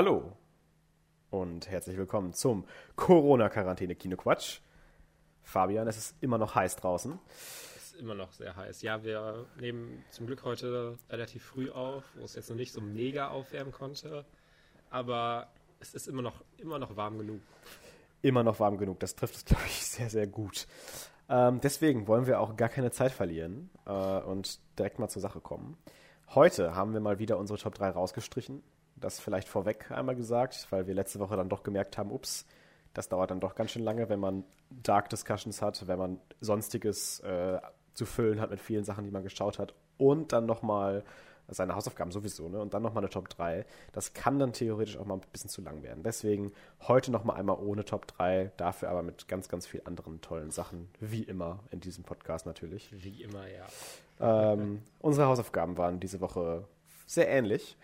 Hallo und herzlich willkommen zum Corona-Quarantäne-Kino-Quatsch. Fabian, es ist immer noch heiß draußen. Es ist immer noch sehr heiß. Ja, wir nehmen zum Glück heute relativ früh auf, wo es jetzt noch nicht so mega aufwärmen konnte. Aber es ist immer noch, immer noch warm genug. Immer noch warm genug. Das trifft es, glaube ich, sehr, sehr gut. Ähm, deswegen wollen wir auch gar keine Zeit verlieren äh, und direkt mal zur Sache kommen. Heute haben wir mal wieder unsere Top 3 rausgestrichen. Das vielleicht vorweg einmal gesagt, weil wir letzte Woche dann doch gemerkt haben, ups, das dauert dann doch ganz schön lange, wenn man Dark Discussions hat, wenn man sonstiges äh, zu füllen hat mit vielen Sachen, die man geschaut hat und dann nochmal seine Hausaufgaben sowieso, ne? Und dann nochmal eine Top 3. Das kann dann theoretisch auch mal ein bisschen zu lang werden. Deswegen heute nochmal einmal ohne Top 3, dafür aber mit ganz, ganz vielen anderen tollen Sachen, wie immer in diesem Podcast natürlich. Wie immer, ja. Ähm, unsere Hausaufgaben waren diese Woche sehr ähnlich.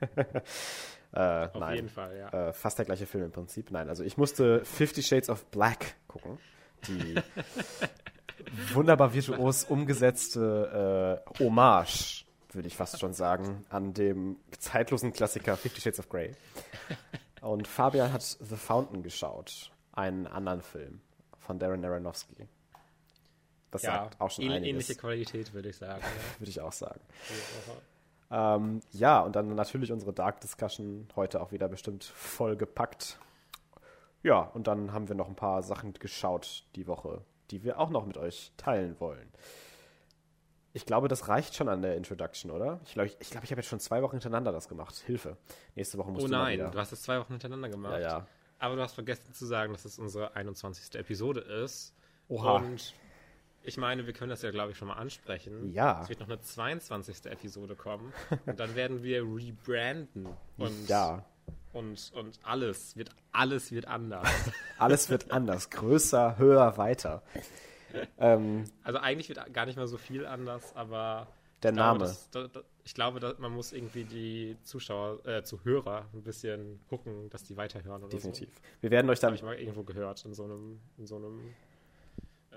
äh, Auf nein, jeden Fall, ja. Äh, fast der gleiche Film im Prinzip. Nein, also ich musste Fifty Shades of Black gucken. Die wunderbar virtuos umgesetzte äh, Hommage, würde ich fast schon sagen, an dem zeitlosen Klassiker Fifty Shades of Grey. Und Fabian hat The Fountain geschaut, einen anderen Film von Darren Aronofsky. Das ja, sagt auch schon ähn einiges. Ähnliche Qualität, würde ich sagen. Ja. würde ich auch sagen. Ähm, ja, und dann natürlich unsere Dark Discussion heute auch wieder bestimmt voll gepackt. Ja, und dann haben wir noch ein paar Sachen geschaut die Woche, die wir auch noch mit euch teilen wollen. Ich glaube, das reicht schon an der Introduction, oder? Ich glaube, ich, ich, glaub, ich habe jetzt schon zwei Wochen hintereinander das gemacht. Hilfe. Nächste Woche musst oh du nein, du hast es zwei Wochen hintereinander gemacht. Ja, ja. Aber du hast vergessen zu sagen, dass es unsere 21. Episode ist. Oha. Und ich meine, wir können das ja, glaube ich, schon mal ansprechen. Ja. Es wird noch eine 22. Episode kommen. und dann werden wir rebranden. Und, ja. Und, und alles wird, alles wird anders. alles wird anders. Größer, höher, weiter. ähm, also eigentlich wird gar nicht mal so viel anders, aber der Name. Glaube, das, das, ich glaube, dass man muss irgendwie die Zuschauer, äh, Zuhörer ein bisschen gucken, dass die weiterhören Definitiv. So. Wir werden euch dann. Habe ich mal irgendwo gehört in so einem, in so einem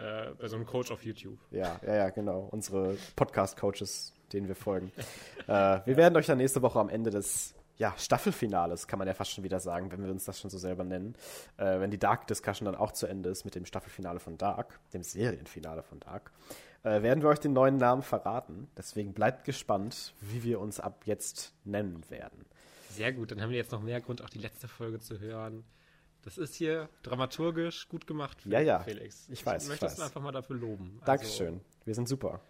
äh, bei so einem Coach auf YouTube. Ja, ja, ja, genau. Unsere Podcast-Coaches, denen wir folgen. äh, wir werden euch dann nächste Woche am Ende des ja, Staffelfinales, kann man ja fast schon wieder sagen, wenn wir uns das schon so selber nennen. Äh, wenn die Dark Discussion dann auch zu Ende ist mit dem Staffelfinale von Dark, dem Serienfinale von Dark, äh, werden wir euch den neuen Namen verraten. Deswegen bleibt gespannt, wie wir uns ab jetzt nennen werden. Sehr gut, dann haben wir jetzt noch mehr Grund, auch die letzte Folge zu hören. Das ist hier dramaturgisch gut gemacht, ja, ja. Felix. Ich weiß. Ich möchte es einfach mal dafür loben. Also Dankeschön. Wir sind super.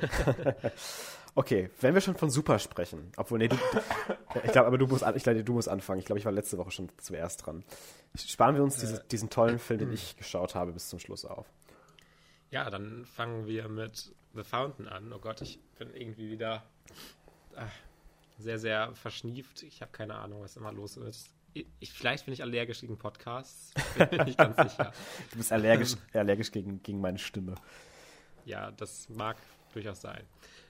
okay, wenn wir schon von super sprechen, obwohl, nee, du, ich glaube, aber du musst, ich glaube, du musst anfangen. Ich glaube, ich war letzte Woche schon zuerst dran. Sparen wir uns diese, äh, diesen tollen Film, den ich geschaut habe, bis zum Schluss auf. Ja, dann fangen wir mit The Fountain an. Oh Gott, ich bin irgendwie wieder ach, sehr, sehr verschnieft. Ich habe keine Ahnung, was immer los ist ich, vielleicht bin ich allergisch gegen Podcasts. Bin ich ganz sicher. Du bist allergisch, allergisch gegen, gegen meine Stimme. Ja, das mag durchaus sein.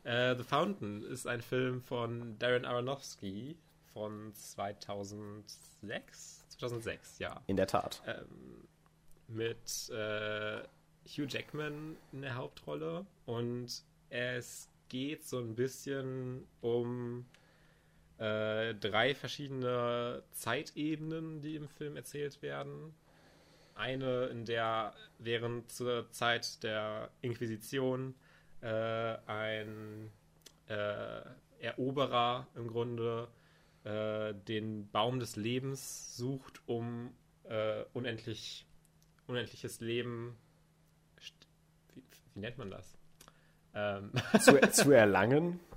Uh, The Fountain ist ein Film von Darren Aronofsky von 2006. 2006, ja. In der Tat. Ähm, mit äh, Hugh Jackman in der Hauptrolle und es geht so ein bisschen um äh, drei verschiedene Zeitebenen, die im Film erzählt werden. Eine, in der während zur Zeit der Inquisition äh, ein äh, Eroberer im Grunde äh, den Baum des Lebens sucht, um äh, unendlich, unendliches Leben. Wie, wie nennt man das? Ähm. Zu, zu erlangen?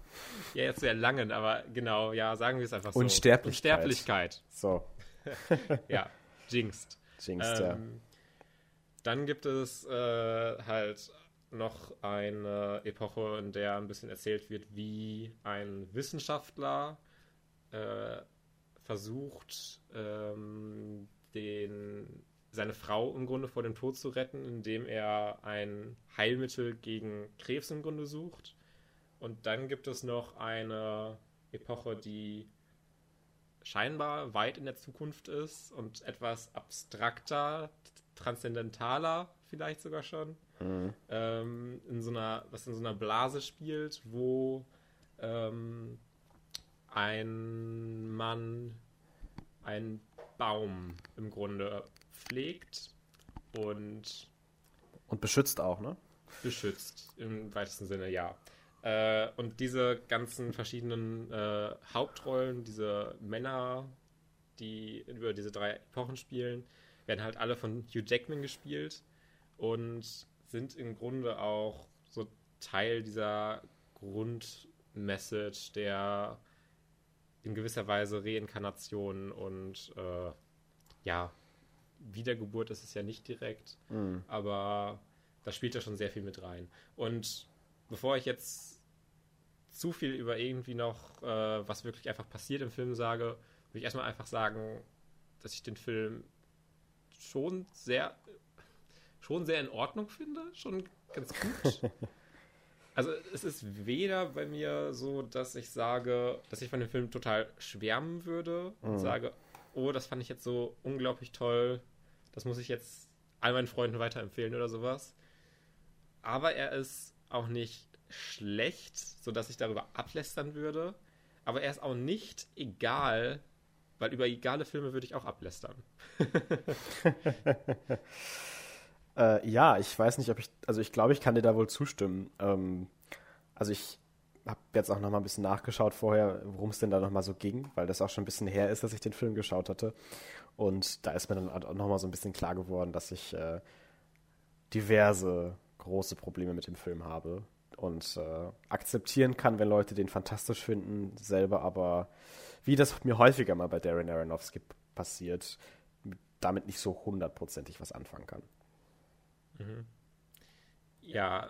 Ja, jetzt zu erlangen, aber genau, ja, sagen wir es einfach so. Unsterblichkeit. Unsterblichkeit. So. ja, Jinxed. Jinxed, ähm, ja. Dann gibt es äh, halt noch eine Epoche, in der ein bisschen erzählt wird, wie ein Wissenschaftler äh, versucht, ähm, den, seine Frau im Grunde vor dem Tod zu retten, indem er ein Heilmittel gegen Krebs im Grunde sucht. Und dann gibt es noch eine Epoche, die scheinbar weit in der Zukunft ist und etwas abstrakter, transzendentaler vielleicht sogar schon. Mhm. Ähm, in so einer, was in so einer Blase spielt, wo ähm, ein Mann einen Baum im Grunde pflegt und. Und beschützt auch, ne? Beschützt, im weitesten Sinne, ja. Äh, und diese ganzen verschiedenen äh, Hauptrollen, diese Männer, die über diese drei Epochen spielen, werden halt alle von Hugh Jackman gespielt und sind im Grunde auch so Teil dieser Grundmessage der in gewisser Weise Reinkarnation und äh, ja, Wiedergeburt ist es ja nicht direkt, mhm. aber da spielt er schon sehr viel mit rein. Und bevor ich jetzt zu viel über irgendwie noch, äh, was wirklich einfach passiert im Film sage, würde ich erstmal einfach sagen, dass ich den Film schon sehr, schon sehr in Ordnung finde, schon ganz gut. Also es ist weder bei mir so, dass ich sage, dass ich von dem Film total schwärmen würde und mhm. sage, oh, das fand ich jetzt so unglaublich toll, das muss ich jetzt all meinen Freunden weiterempfehlen oder sowas. Aber er ist auch nicht schlecht, sodass ich darüber ablästern würde. Aber er ist auch nicht egal, weil über egale Filme würde ich auch ablästern. Äh, ja, ich weiß nicht, ob ich, also ich glaube, ich kann dir da wohl zustimmen. Ähm, also ich habe jetzt auch noch mal ein bisschen nachgeschaut vorher, worum es denn da noch mal so ging, weil das auch schon ein bisschen her ist, dass ich den Film geschaut hatte. Und da ist mir dann auch noch mal so ein bisschen klar geworden, dass ich äh, diverse große Probleme mit dem Film habe und äh, akzeptieren kann, wenn Leute den fantastisch finden, selber aber, wie das mir häufiger mal bei Darren Aronofsky passiert, damit nicht so hundertprozentig was anfangen kann. Mhm. Ja,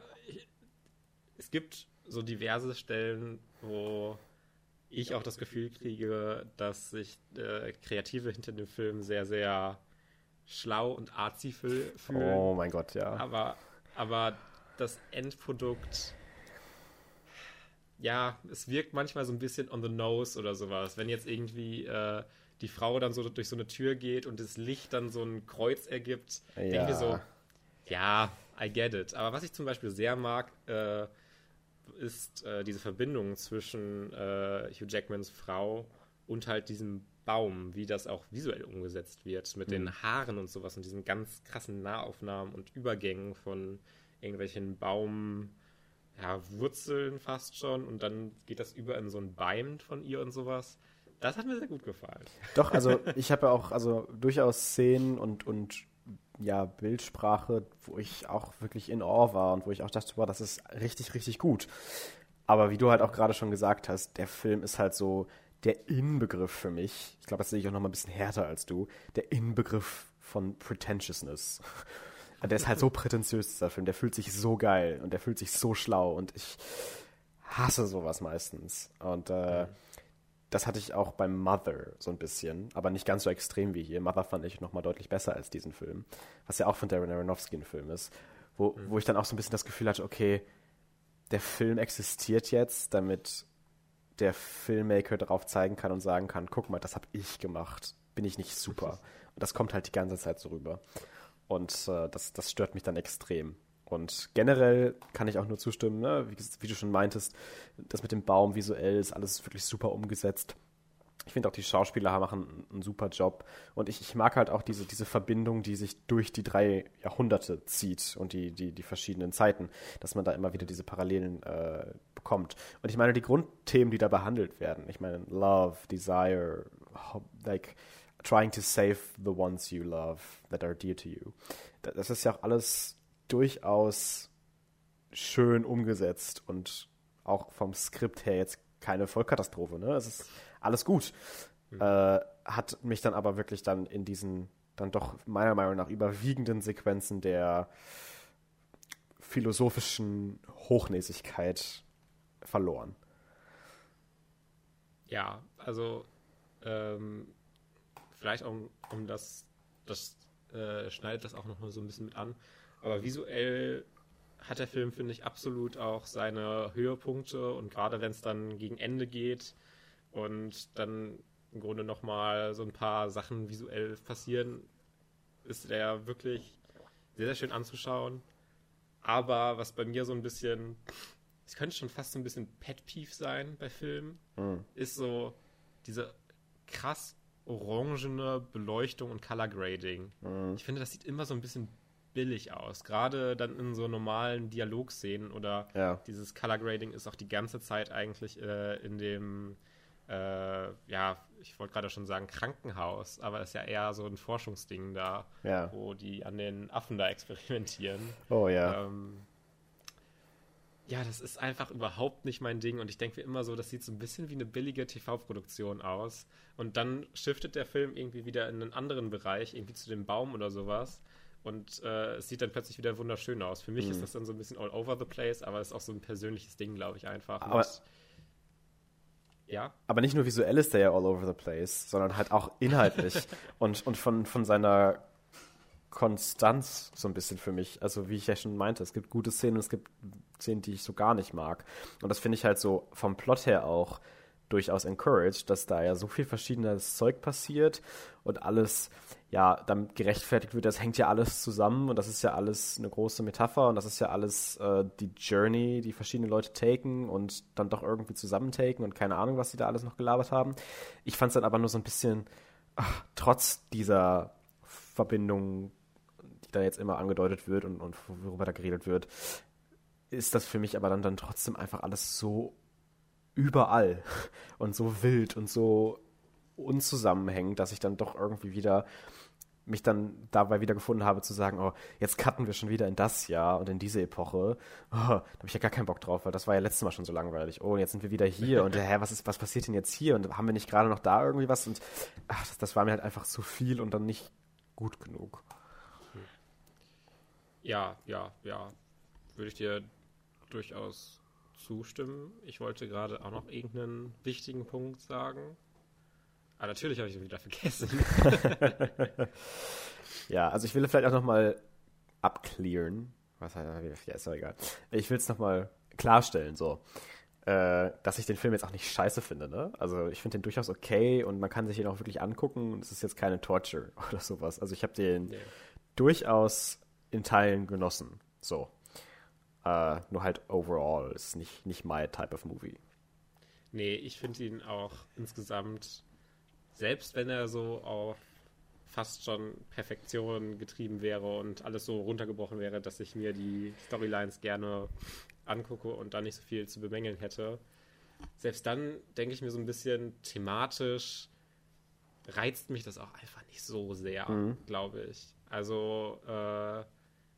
es gibt so diverse Stellen, wo ich auch das Gefühl kriege, dass sich äh, Kreative hinter dem Film sehr, sehr schlau und arzi fühlen. Oh mein Gott, ja. Aber, aber das Endprodukt, ja, es wirkt manchmal so ein bisschen on the nose oder sowas. Wenn jetzt irgendwie äh, die Frau dann so durch so eine Tür geht und das Licht dann so ein Kreuz ergibt, ja. denke ich so, ja, I get it. Aber was ich zum Beispiel sehr mag, äh, ist äh, diese Verbindung zwischen äh, Hugh Jackmans Frau und halt diesem Baum, wie das auch visuell umgesetzt wird, mit mhm. den Haaren und sowas und diesen ganz krassen Nahaufnahmen und Übergängen von irgendwelchen Baum, ja, Wurzeln fast schon und dann geht das über in so ein Bein von ihr und sowas. Das hat mir sehr gut gefallen. Doch, also ich habe ja auch also durchaus Szenen und, und ja, Bildsprache, wo ich auch wirklich in Awe war und wo ich auch dachte, boah, das ist richtig, richtig gut. Aber wie du halt auch gerade schon gesagt hast, der Film ist halt so der Inbegriff für mich. Ich glaube, das sehe ich auch noch mal ein bisschen härter als du. Der Inbegriff von Pretentiousness. Der ist halt so prätentiös, dieser Film. Der fühlt sich so geil und der fühlt sich so schlau und ich hasse sowas meistens. Und äh, das hatte ich auch beim Mother so ein bisschen, aber nicht ganz so extrem wie hier. Mother fand ich nochmal deutlich besser als diesen Film, was ja auch von Darren Aronofsky ein Film ist, wo, mhm. wo ich dann auch so ein bisschen das Gefühl hatte, okay, der Film existiert jetzt, damit der Filmmaker darauf zeigen kann und sagen kann, guck mal, das habe ich gemacht, bin ich nicht super. Und das kommt halt die ganze Zeit so rüber. Und äh, das, das stört mich dann extrem. Und generell kann ich auch nur zustimmen, ne? wie, wie, du schon meintest, das mit dem Baum visuell ist alles wirklich super umgesetzt. Ich finde auch, die Schauspieler machen einen super Job. Und ich, ich, mag halt auch diese, diese Verbindung, die sich durch die drei Jahrhunderte zieht und die, die, die verschiedenen Zeiten, dass man da immer wieder diese Parallelen äh, bekommt. Und ich meine, die Grundthemen, die da behandelt werden, ich meine, Love, Desire, like trying to save the ones you love that are dear to you. Das ist ja auch alles durchaus schön umgesetzt und auch vom Skript her jetzt keine Vollkatastrophe. Ne? Es ist alles gut. Mhm. Äh, hat mich dann aber wirklich dann in diesen dann doch meiner Meinung nach überwiegenden Sequenzen der philosophischen Hochnäsigkeit verloren. Ja, also ähm, vielleicht um, um das, das äh, schneidet das auch noch mal so ein bisschen mit an. Aber visuell hat der Film, finde ich, absolut auch seine Höhepunkte und gerade wenn es dann gegen Ende geht und dann im Grunde nochmal so ein paar Sachen visuell passieren, ist der wirklich sehr, sehr schön anzuschauen. Aber was bei mir so ein bisschen, es könnte schon fast so ein bisschen Pet Peeve sein bei Filmen, mhm. ist so diese krass orangene Beleuchtung und Color Grading. Mhm. Ich finde, das sieht immer so ein bisschen billig aus. Gerade dann in so normalen Dialogszenen oder Ja. dieses Color Grading ist auch die ganze Zeit eigentlich äh, in dem, äh, ja, ich wollte gerade schon sagen Krankenhaus, aber das ist ja eher so ein Forschungsding da, Ja. wo die an den Affen da experimentieren. Oh ja. Ähm, ja, das ist einfach überhaupt nicht mein Ding und ich denke mir immer so, das sieht so ein bisschen wie eine billige TV-Produktion aus und dann shiftet der Film irgendwie wieder in einen anderen Bereich, irgendwie zu dem Baum oder sowas und äh, es sieht dann plötzlich wieder wunderschön aus. Für mich Mhm. ist das dann so ein bisschen all over the place, aber es ist auch so ein persönliches Ding, glaube ich, einfach. Aber- Und, ja, Aber nicht nur visuell ist der ja all over the place, sondern halt auch inhaltlich und, und von, von seiner Konstanz so ein bisschen für mich. Also wie ich ja schon meinte, es gibt gute Szenen und es gibt Szenen, die ich so gar nicht mag. Und das finde ich halt so vom Plot her auch durchaus encouraged, dass da ja so viel verschiedenes Zeug passiert und alles ja damit gerechtfertigt wird. Das hängt ja alles zusammen und das ist ja alles eine große Metapher und das ist ja alles äh, die Journey, die verschiedene Leute taken und dann doch irgendwie zusammentaken und keine Ahnung, was sie da alles noch gelabert haben. Ich fand es dann aber nur so ein bisschen, ach, trotz dieser Verbindung, die da jetzt immer angedeutet wird und, und worüber da geredet wird, ist das für mich aber dann, dann trotzdem einfach alles so überall und so wild und so unzusammenhängend, dass ich dann doch irgendwie wieder mich dann dabei wieder gefunden habe zu sagen, oh, jetzt cutten wir schon wieder in das Jahr und in diese Epoche. Oh, da habe ich ja gar keinen Bock drauf, weil das war ja letztes Mal schon so langweilig. Oh, und jetzt sind wir wieder hier und hä, was ist, was passiert denn jetzt hier? Und haben wir nicht gerade noch da irgendwie was? Und ach, das, das war mir halt einfach zu viel und dann nicht gut genug. ja, ja, ja, würde ich dir durchaus zustimmen. Ich wollte gerade auch noch irgendeinen wichtigen Punkt sagen. Aber natürlich habe ich ihn wieder vergessen. Ja, also ich will vielleicht auch nochmal abklären. Was heißt, ja, ist doch egal. Ich will es nochmal klarstellen, so. Äh, dass ich den Film jetzt auch nicht scheiße finde, ne? Also ich finde den durchaus okay und man kann sich ihn auch wirklich angucken und es ist jetzt keine Torture oder sowas. Also ich habe den Nee. durchaus in Teilen genossen. So. Äh, nur halt overall ist nicht, nicht my type of movie. Nee, ich finde ihn auch insgesamt, selbst wenn er so auf fast schon Perfektion getrieben wäre und alles so runtergebrochen wäre, dass ich mir die Storylines gerne angucke und da nicht so viel zu bemängeln hätte. Selbst dann denke ich mir so ein bisschen thematisch reizt mich das auch einfach nicht so sehr, Mhm. glaube ich. Also äh,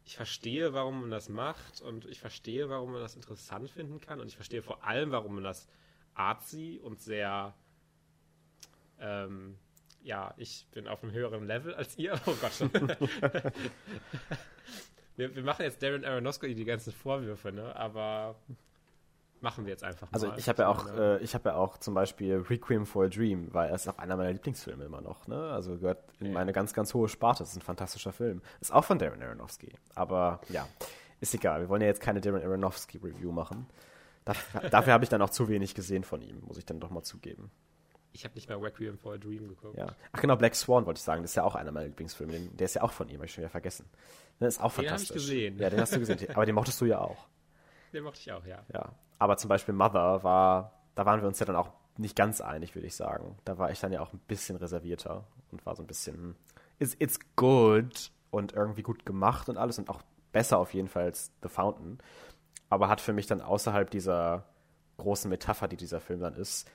ich verstehe, warum man das macht und ich verstehe, warum man das interessant finden kann und ich verstehe vor allem, warum man das artsy und sehr ähm, ja, ich bin auf einem höheren Level als ihr. Oh Gott. wir, wir machen jetzt Darren Aronofsky die ganzen Vorwürfe, ne? Aber machen wir jetzt einfach Also mal. ich habe ja auch, meine, äh, ich habe ja auch zum Beispiel Requiem for a Dream, weil er ist auch einer meiner Lieblingsfilme immer noch, ne? Also gehört in Ja. meine ganz, ganz hohe Sparte. Das ist ein fantastischer Film. Ist auch von Darren Aronofsky. Aber ja, ist egal. Wir wollen ja jetzt keine Darren Aronofsky Review machen. Dafür, dafür habe ich dann auch zu wenig gesehen von ihm, muss ich dann doch mal zugeben. Ich habe nicht mal Requiem for a Dream geguckt. Ja. Ach genau, Black Swan wollte ich sagen. Das ist ja auch einer meiner Lieblingsfilme. Den, der ist ja auch von ihm, habe ich schon wieder vergessen. Der ist auch Den hab ich fantastisch. gesehen. Ja, den hast du gesehen. Aber den mochtest du ja auch. Den mochte ich auch, ja. Ja, aber zum Beispiel Mother war, da waren wir uns ja dann auch nicht ganz einig, würde ich sagen. Da war ich dann ja auch ein bisschen reservierter und war so ein bisschen, hm, it's, it's good und irgendwie gut gemacht und alles und auch besser auf jeden Fall als The Fountain. Aber hat für mich dann außerhalb dieser großen Metapher, die dieser Film dann ist,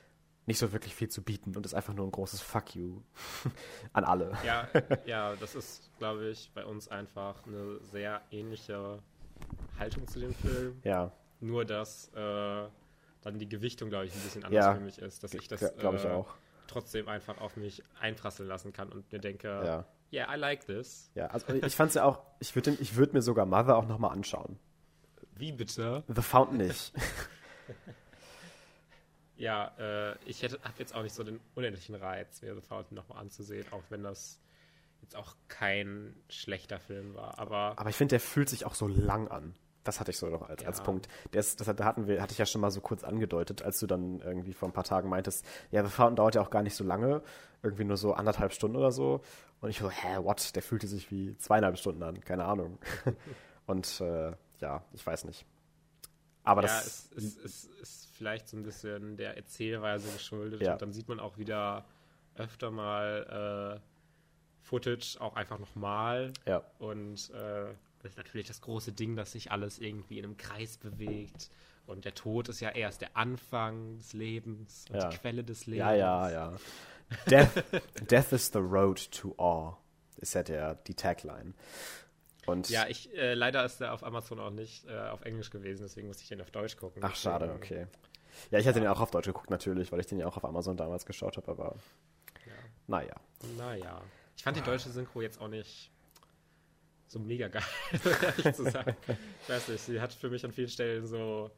nicht so wirklich viel zu bieten und ist einfach nur ein großes Fuck you an alle. Ja, ja, das ist, glaube ich, bei uns einfach eine sehr ähnliche Haltung zu dem Film. Ja, Nur, dass äh, dann die Gewichtung, glaube ich, ein bisschen anders Ja, für mich ist. Dass ich das glaube ich äh, auch. trotzdem einfach auf mich einprasseln lassen kann und mir denke, Ja. yeah, I like this. Ja, also ich fand es ja auch, ich würde ich würd mir sogar Mother auch nochmal anschauen. Wie bitte? The Fountain nicht. Ja, äh, ich hätte habe jetzt auch nicht so den unendlichen Reiz, mir The Fountain nochmal anzusehen, auch wenn das jetzt auch kein schlechter Film war. Aber Aber ich finde, der fühlt sich auch so lang an. Das hatte ich so noch als, Ja. als Punkt. Ist, das hatten wir, hatte ich ja schon mal so kurz angedeutet, als du dann irgendwie vor ein paar Tagen meintest, ja, The Fountain dauert ja auch gar nicht so lange, irgendwie nur so anderthalb Stunden oder so. Und ich so, hä, what? Der fühlte sich wie zweieinhalb Stunden an, keine Ahnung. Und äh, ja, ich weiß nicht. Aber ja, das, es, es, es ist vielleicht so ein bisschen der Erzählweise geschuldet Ja. und dann sieht man auch wieder, öfter mal äh, Footage auch einfach nochmal. Ja. Und äh, das ist natürlich das große Ding, dass sich alles irgendwie in einem Kreis bewegt. Und der Tod ist ja erst der Anfang des Lebens und Ja. die Quelle des Lebens. Ja, ja, ja. Death, Death is the road to awe, ist ja der, die Tagline. Und Ja, ich, äh, leider ist der auf Amazon auch nicht äh, auf Englisch gewesen, deswegen musste ich den auf Deutsch gucken. ach, schade, okay. Ja, ich hatte den auch auf Deutsch geguckt, natürlich, weil ich den ja auch auf Amazon damals geschaut habe, aber Ja. naja. Naja. Ich fand die deutsche Synchro jetzt auch nicht so mega geil, ehrlich zu sagen. Ich weiß nicht, sie hat für mich an vielen Stellen so.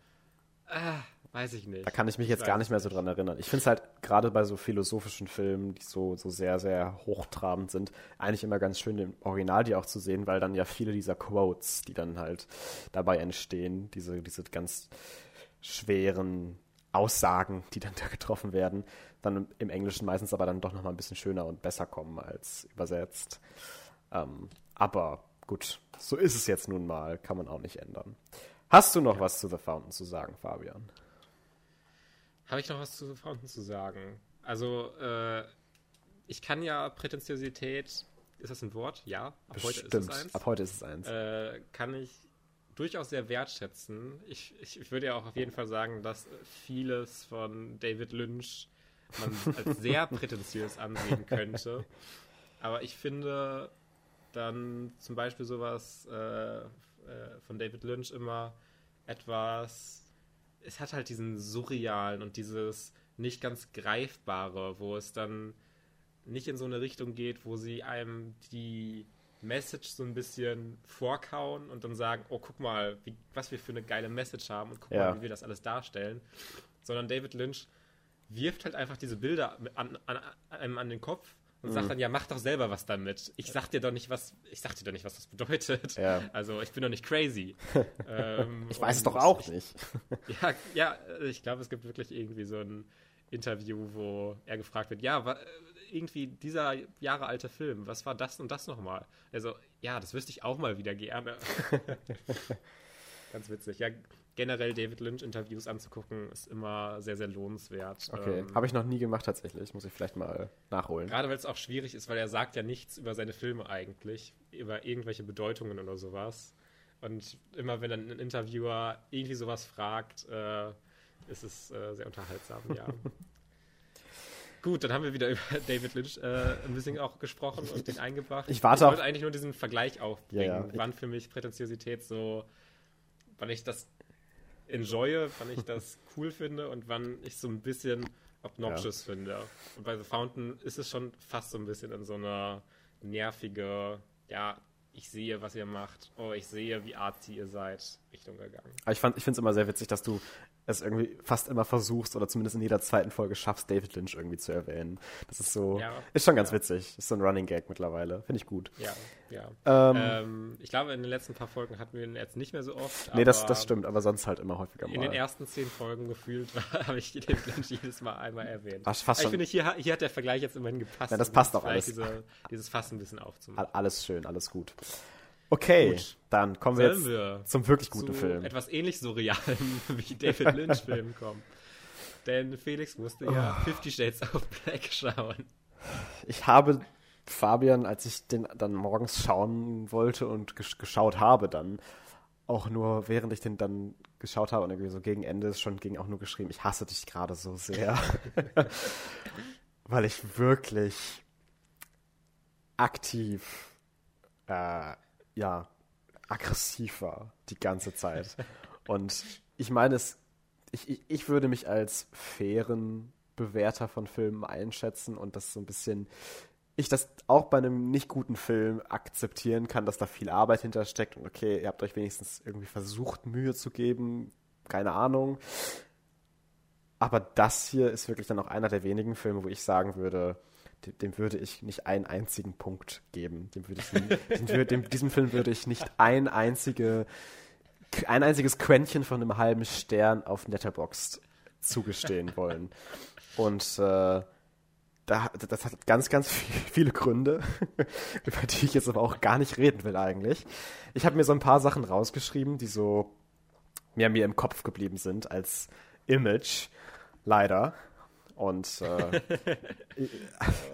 Ah, weiß ich nicht. Da kann ich mich jetzt weiß gar nicht mehr so dran erinnern. Ich finde es halt gerade bei so philosophischen Filmen, die so, so sehr, sehr hochtrabend sind, eigentlich immer ganz schön im Original die auch zu sehen, weil dann ja viele dieser Quotes, die dann halt dabei entstehen, diese, diese ganz schweren Aussagen, die dann da getroffen werden, dann im, Englischen meistens aber dann doch nochmal ein bisschen schöner und besser kommen als übersetzt. Ähm, aber gut, so ist es jetzt nun mal, kann man auch nicht ändern. Hast du noch was zu The Fountain zu sagen, Fabian? Habe ich noch was zu The Fountain zu sagen? Also, äh, ich kann ja Prätentiosität, ist das ein Wort? Ja, ab heute ist es eins. Ab heute ist es eins. äh, kann ich durchaus sehr wertschätzen. Ich, ich, ich würde ja auch auf jeden Fall sagen, dass vieles von David Lynch man als sehr prätentiös ansehen könnte. Aber ich finde dann zum Beispiel sowas äh, äh, von David Lynch immer etwas. Es hat halt diesen surrealen und dieses nicht ganz greifbare, wo es dann nicht in so eine Richtung geht, wo sie einem die Message so ein bisschen vorkauen und dann sagen, oh, guck mal, wie, was wir für eine geile Message haben und guck Ja. mal, wie wir das alles darstellen. Sondern David Lynch wirft halt einfach diese Bilder an, an, einem an den Kopf und Mhm. sagt dann, ja, mach doch selber was damit. Ich sag dir doch nicht, was, ich sag dir doch nicht, was das bedeutet. Ja. Also ich bin doch nicht crazy. ähm, Ich weiß es doch auch ich, nicht. ja, ja, ich glaube, es gibt wirklich irgendwie so ein Interview, wo er gefragt wird, ja, wa, irgendwie dieser Jahre alte Film, was war das und das nochmal? Also, ja, das wüsste ich auch mal wieder gerne. Ganz witzig. Ja, generell David Lynch-Interviews anzugucken, ist immer sehr, sehr lohnenswert. Okay, Ähm, habe ich noch nie gemacht tatsächlich. Muss ich vielleicht mal nachholen. Gerade weil es auch schwierig ist, weil er sagt ja nichts über seine Filme eigentlich, über irgendwelche Bedeutungen oder sowas. Und immer wenn dann ein Interviewer irgendwie sowas fragt, äh, ist es äh, sehr unterhaltsam, ja. Gut, dann haben wir wieder über David Lynch äh, ein bisschen auch gesprochen und den eingebracht. Ich warte ich wollte eigentlich nur diesen Vergleich aufbringen, Ja, ja. wann für mich Prätentiosität so, wann ich das enjoye, wann ich das cool finde und wann ich so ein bisschen obnoxious finde. Und bei The Fountain ist es schon fast so ein bisschen in so einer nervige, ja, ich sehe, was ihr macht, oh, ich sehe, wie artsy ihr seid, Richtung gegangen. Ich, fand- ich finde es immer sehr witzig, dass du es irgendwie fast immer versuchst oder zumindest in jeder zweiten Folge schaffst, David Lynch irgendwie zu erwähnen. Das ist so, Ja. ist schon ganz Ja. witzig. Ist so ein Running Gag mittlerweile. Finde ich gut. Ja, ja. Ähm, Ähm, ich glaube, in den letzten paar Folgen hatten wir ihn jetzt nicht mehr so oft. nee, das, das stimmt, aber sonst halt immer häufiger In den mal. ersten zehn Folgen gefühlt habe ich den Lynch jedes Mal einmal erwähnt. Fast- fast Aber ich schon- finde, hier, hier hat der Vergleich jetzt immerhin gepasst. Ja, das passt auch alles. Diese, dieses Fass ein bisschen aufzumachen. Al- Alles schön, alles gut. Okay, Gut. dann kommen wir Sollen jetzt wir zum wirklich zu guten Film. etwas ähnlich surrealem wie David Lynch-Filmen kommen. Denn Felix musste ja Oh. Fifty Shades of Black schauen. Ich habe Fabian, als ich den dann morgens schauen wollte und gesch geschaut habe, dann auch nur, während ich den dann geschaut habe und irgendwie so gegen Ende ist schon ging auch nur geschrieben, ich hasse dich gerade so sehr. Weil ich wirklich aktiv, äh, ja, aggressiv war die ganze Zeit. Und ich meine, es, ich, ich, ich würde mich als fairen Bewerter von Filmen einschätzen und das so ein bisschen, ich das auch bei einem nicht guten Film akzeptieren kann, dass da viel Arbeit hintersteckt und okay, ihr habt euch wenigstens irgendwie versucht, Mühe zu geben, keine Ahnung. Aber das hier ist wirklich dann auch einer der wenigen Filme, wo ich sagen würde, dem, würde ich nicht einen einzigen Punkt geben. Dem würde ich, dem, dem, diesem Film würde ich nicht ein einzige, ein einziges Quäntchen von einem halben Stern auf Letterboxd zugestehen wollen. Und äh, da, das hat ganz, ganz viel- viele Gründe, über die ich jetzt aber auch gar nicht reden will eigentlich. Ich habe mir so ein paar Sachen rausgeschrieben, die so mir, mir im Kopf geblieben sind als Image, leider. Und äh,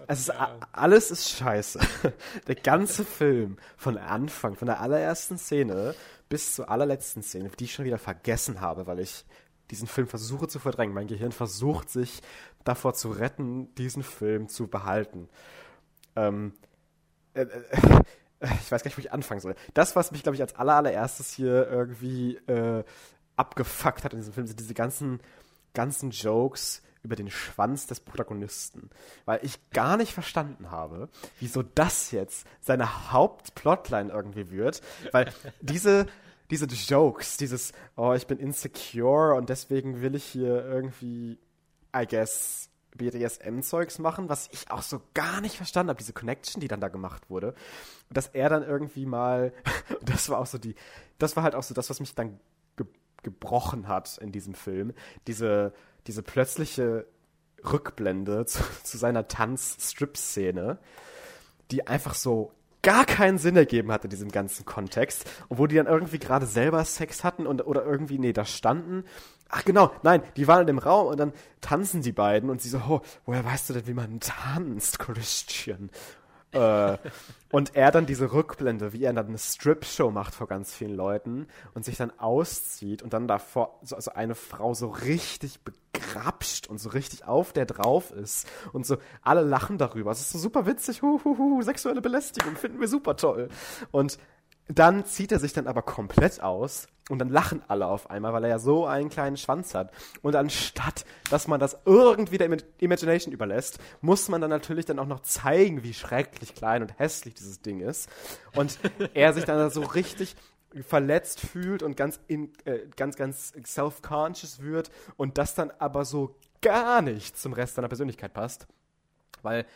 es ist, alles ist scheiße. Der ganze Film, von Anfang, von der allerersten Szene bis zur allerletzten Szene, die ich schon wieder vergessen habe, weil ich diesen Film versuche zu verdrängen. Mein Gehirn versucht sich davor zu retten, diesen Film zu behalten. Ähm, äh, äh, ich weiß gar nicht, wo ich anfangen soll. Das, was mich, glaube ich, als allererstes hier irgendwie äh, abgefuckt hat in diesem Film, sind diese ganzen, ganzen Jokes über den Schwanz des Protagonisten. Weil ich gar nicht verstanden habe, wieso das jetzt seine Hauptplotline irgendwie wird. Weil diese, diese Jokes, dieses, oh, ich bin insecure und deswegen will ich hier irgendwie, I guess, BDSM-Zeugs machen, was ich auch so gar nicht verstanden habe, diese Connection, die dann da gemacht wurde. dass er dann irgendwie mal, das war auch so die, das war halt auch so das, was mich dann ge gebrochen hat in diesem Film. Diese, diese plötzliche Rückblende zu, zu seiner Tanz-Strip-Szene, die einfach so gar keinen Sinn ergeben hat in diesem ganzen Kontext. Und wo die dann irgendwie gerade selber Sex hatten und, oder irgendwie, nee, da standen. Ach genau, nein, die waren in dem Raum und dann tanzen die beiden und sie so, oh, woher weißt du denn, wie man tanzt, Christian? Äh, und er dann diese Rückblende, wie er dann eine Strip-Show macht vor ganz vielen Leuten und sich dann auszieht und dann davor so also eine Frau so richtig begrapscht und so richtig auf der drauf ist und so alle lachen darüber. Es ist so super witzig, hu, hu, hu, sexuelle Belästigung finden wir super toll. Und dann zieht er sich dann aber komplett aus und dann lachen alle auf einmal, weil er ja so einen kleinen Schwanz hat. Und anstatt, dass man das irgendwie der Imagination überlässt, muss man dann natürlich dann auch noch zeigen, wie schrecklich klein und hässlich dieses Ding ist. Und er sich dann so richtig verletzt fühlt und ganz, in, äh, ganz, ganz self-conscious wird und das dann aber so gar nicht zum Rest seiner Persönlichkeit passt. Weil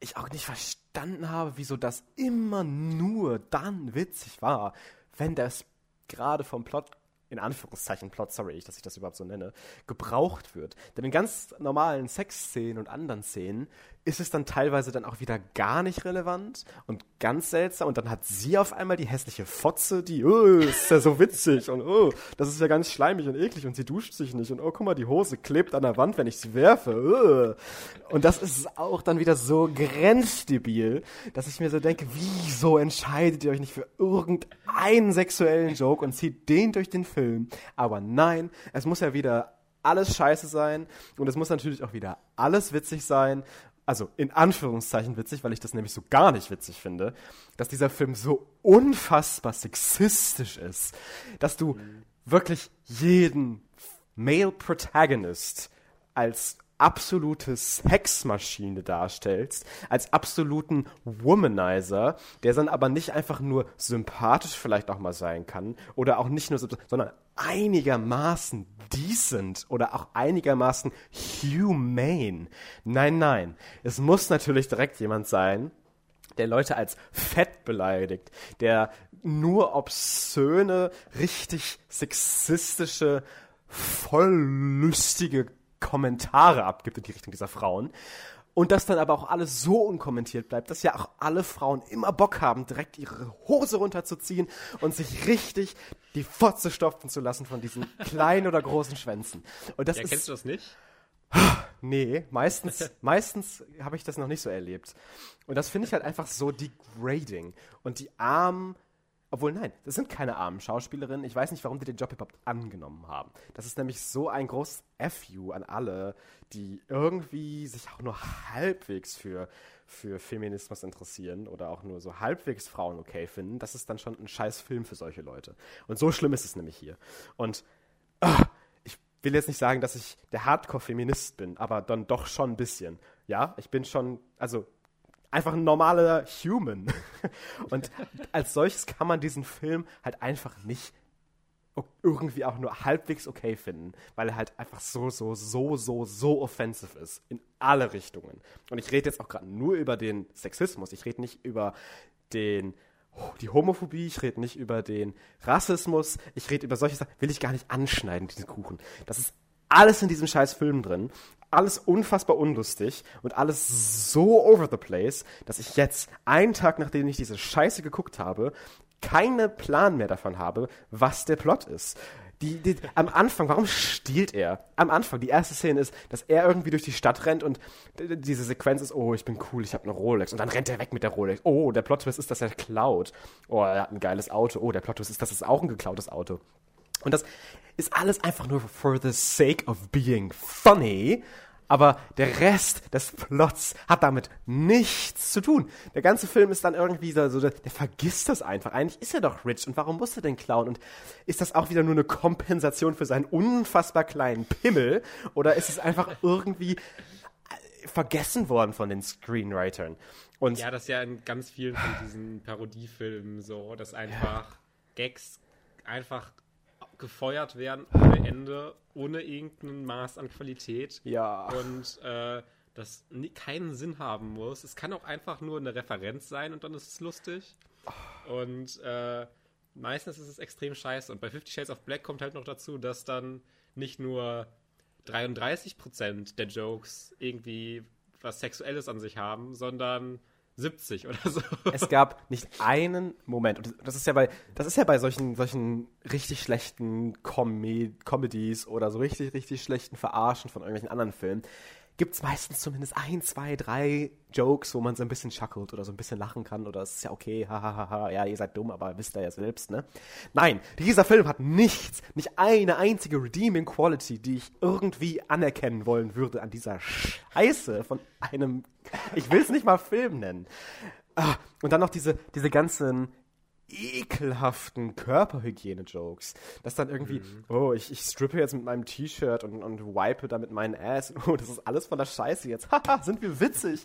ich auch nicht verstanden habe, wieso das immer nur dann witzig war, wenn das gerade vom Plot in Anführungszeichen Plot, sorry, dass ich das überhaupt so nenne, gebraucht wird. Denn in ganz normalen Sexszenen und anderen Szenen ist es dann teilweise dann auch wieder gar nicht relevant und ganz seltsam und dann hat sie auf einmal die hässliche Fotze, die, oh, ist ja so witzig und oh, das ist ja ganz schleimig und eklig und sie duscht sich nicht und oh, guck mal, die Hose klebt an der Wand, wenn ich sie werfe. Oh. Und das ist auch dann wieder so grenzdebil, dass ich mir so denke, wieso entscheidet ihr euch nicht für irgendeinen sexuellen Joke und zieht den durch den Film? Aber nein, es muss ja wieder alles scheiße sein und es muss natürlich auch wieder alles witzig sein also in Anführungszeichen witzig, weil ich das nämlich so gar nicht witzig finde, dass dieser Film so unfassbar sexistisch ist, dass du mhm. wirklich jeden Male Protagonist als absolute Sexmaschine darstellst, als absoluten Womanizer, der dann aber nicht einfach nur sympathisch vielleicht auch mal sein kann oder auch nicht nur, sondern einigermaßen decent oder auch einigermaßen humane. Nein, nein. Es muss natürlich direkt jemand sein, der Leute als fett beleidigt, der nur obszöne, richtig sexistische, voll lustige Kommentare abgibt in die Richtung dieser Frauen. Und das dann aber auch alles so unkommentiert bleibt, dass ja auch alle Frauen immer Bock haben, direkt ihre Hose runterzuziehen und sich richtig die Fotze stopfen zu lassen von diesen kleinen oder großen Schwänzen. Und das ja, ist, kennst du das nicht? Nee, meistens, meistens habe ich das noch nicht so erlebt. Und das finde ich halt einfach so degrading. Und die armen obwohl, nein, das sind keine armen Schauspielerinnen. Ich weiß nicht, warum die den Job überhaupt angenommen haben. Das ist nämlich so ein großes FU an alle, die irgendwie sich auch nur halbwegs für, für Feminismus interessieren oder auch nur so halbwegs Frauen okay finden. Das ist dann schon ein scheiß Film für solche Leute. Und so schlimm ist es nämlich hier. Und ah, ich will jetzt nicht sagen, dass ich der Hardcore-Feminist bin, aber dann doch schon ein bisschen. Ja, ich bin schon, also einfach ein normaler Human. Und als solches kann man diesen Film halt einfach nicht irgendwie auch nur halbwegs okay finden, weil er halt einfach so, so, so, so, so offensive ist. In alle Richtungen. Und ich rede jetzt auch gerade nur über den Sexismus. Ich rede nicht über den die Homophobie, ich rede nicht über den Rassismus, ich rede über solche Sachen, will ich gar nicht anschneiden, diesen Kuchen. Das ist alles in diesem scheiß Film drin alles unfassbar unlustig und alles so over the place, dass ich jetzt, einen Tag nachdem ich diese Scheiße geguckt habe, keinen Plan mehr davon habe, was der Plot ist. Die, die, am Anfang, warum stiehlt er? Am Anfang, die erste Szene ist, dass er irgendwie durch die Stadt rennt und diese Sequenz ist, oh, ich bin cool, ich habe eine Rolex. Und dann rennt er weg mit der Rolex. Oh, der Plot-Twist ist, dass er klaut. Oh, er hat ein geiles Auto. Oh, der Plot-Twist ist, dass es auch ein geklautes Auto. Und das ist alles einfach nur for the sake of being funny aber der Rest des Plots hat damit nichts zu tun. Der ganze Film ist dann irgendwie so, der, der vergisst das einfach. Eigentlich ist er doch rich und warum muss er denn klauen? Und ist das auch wieder nur eine Kompensation für seinen unfassbar kleinen Pimmel? Oder ist es einfach irgendwie äh, vergessen worden von den Screenwritern? Und ja, das ist ja in ganz vielen von diesen Parodiefilmen so, dass einfach ja. Gags einfach gefeuert werden ohne Ende, ohne irgendein Maß an Qualität. Ja. Und äh, das keinen Sinn haben muss. Es kann auch einfach nur eine Referenz sein und dann ist es lustig. Und äh, meistens ist es extrem scheiße. Und bei Fifty Shades of Black kommt halt noch dazu, dass dann nicht nur 33% der Jokes irgendwie was Sexuelles an sich haben, sondern 70 oder so. Es gab nicht einen Moment, und das ist ja bei, das ist ja bei solchen, solchen richtig schlechten Com Comedies oder so richtig, richtig schlechten Verarschen von irgendwelchen anderen Filmen, gibt es meistens zumindest ein, zwei, drei Jokes, wo man so ein bisschen schuckelt oder so ein bisschen lachen kann oder es ist ja okay, hahaha, ja, ihr seid dumm, aber wisst ihr ja selbst, ne? Nein, dieser Film hat nichts, nicht eine einzige redeeming Quality, die ich irgendwie anerkennen wollen würde an dieser Scheiße von einem, ich will es nicht mal Film nennen. Ah, und dann noch diese, diese ganzen ekelhaften Körperhygiene-Jokes. Das dann irgendwie, mhm. oh, ich, ich strippe jetzt mit meinem T-Shirt und, und wipe damit meinen Ass. Oh, das ist alles voller Scheiße jetzt. Haha, sind wir witzig.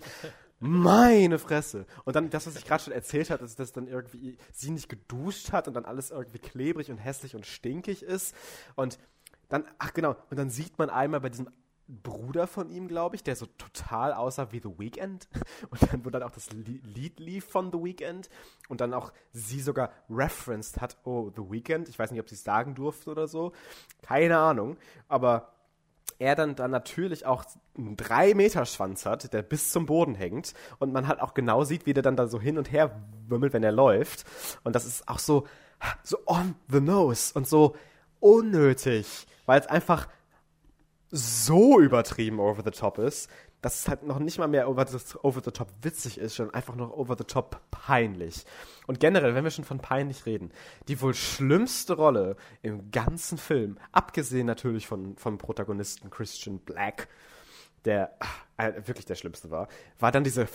Meine Fresse. Und dann das, was ich gerade schon erzählt habe, ist, dass dann irgendwie sie nicht geduscht hat und dann alles irgendwie klebrig und hässlich und stinkig ist. Und dann, ach genau, und dann sieht man einmal bei diesem Bruder von ihm, glaube ich, der so total aussah wie The Weeknd. Und dann, wo dann auch das Lied lief von The Weeknd und dann auch sie sogar referenced hat, oh, The Weeknd. Ich weiß nicht, ob sie es sagen durfte oder so. Keine Ahnung. Aber er dann, dann natürlich auch einen 3-Meter-Schwanz hat, der bis zum Boden hängt. Und man halt auch genau sieht, wie der dann da so hin und her wimmelt, wenn er läuft. Und das ist auch so, so on the nose und so unnötig, weil es einfach so übertrieben over the top ist, dass es halt noch nicht mal mehr over the, over the top witzig ist, sondern einfach noch over the top peinlich. Und generell, wenn wir schon von peinlich reden, die wohl schlimmste Rolle im ganzen Film, abgesehen natürlich von, vom Protagonisten Christian Black, der äh, wirklich der schlimmste war, war dann diese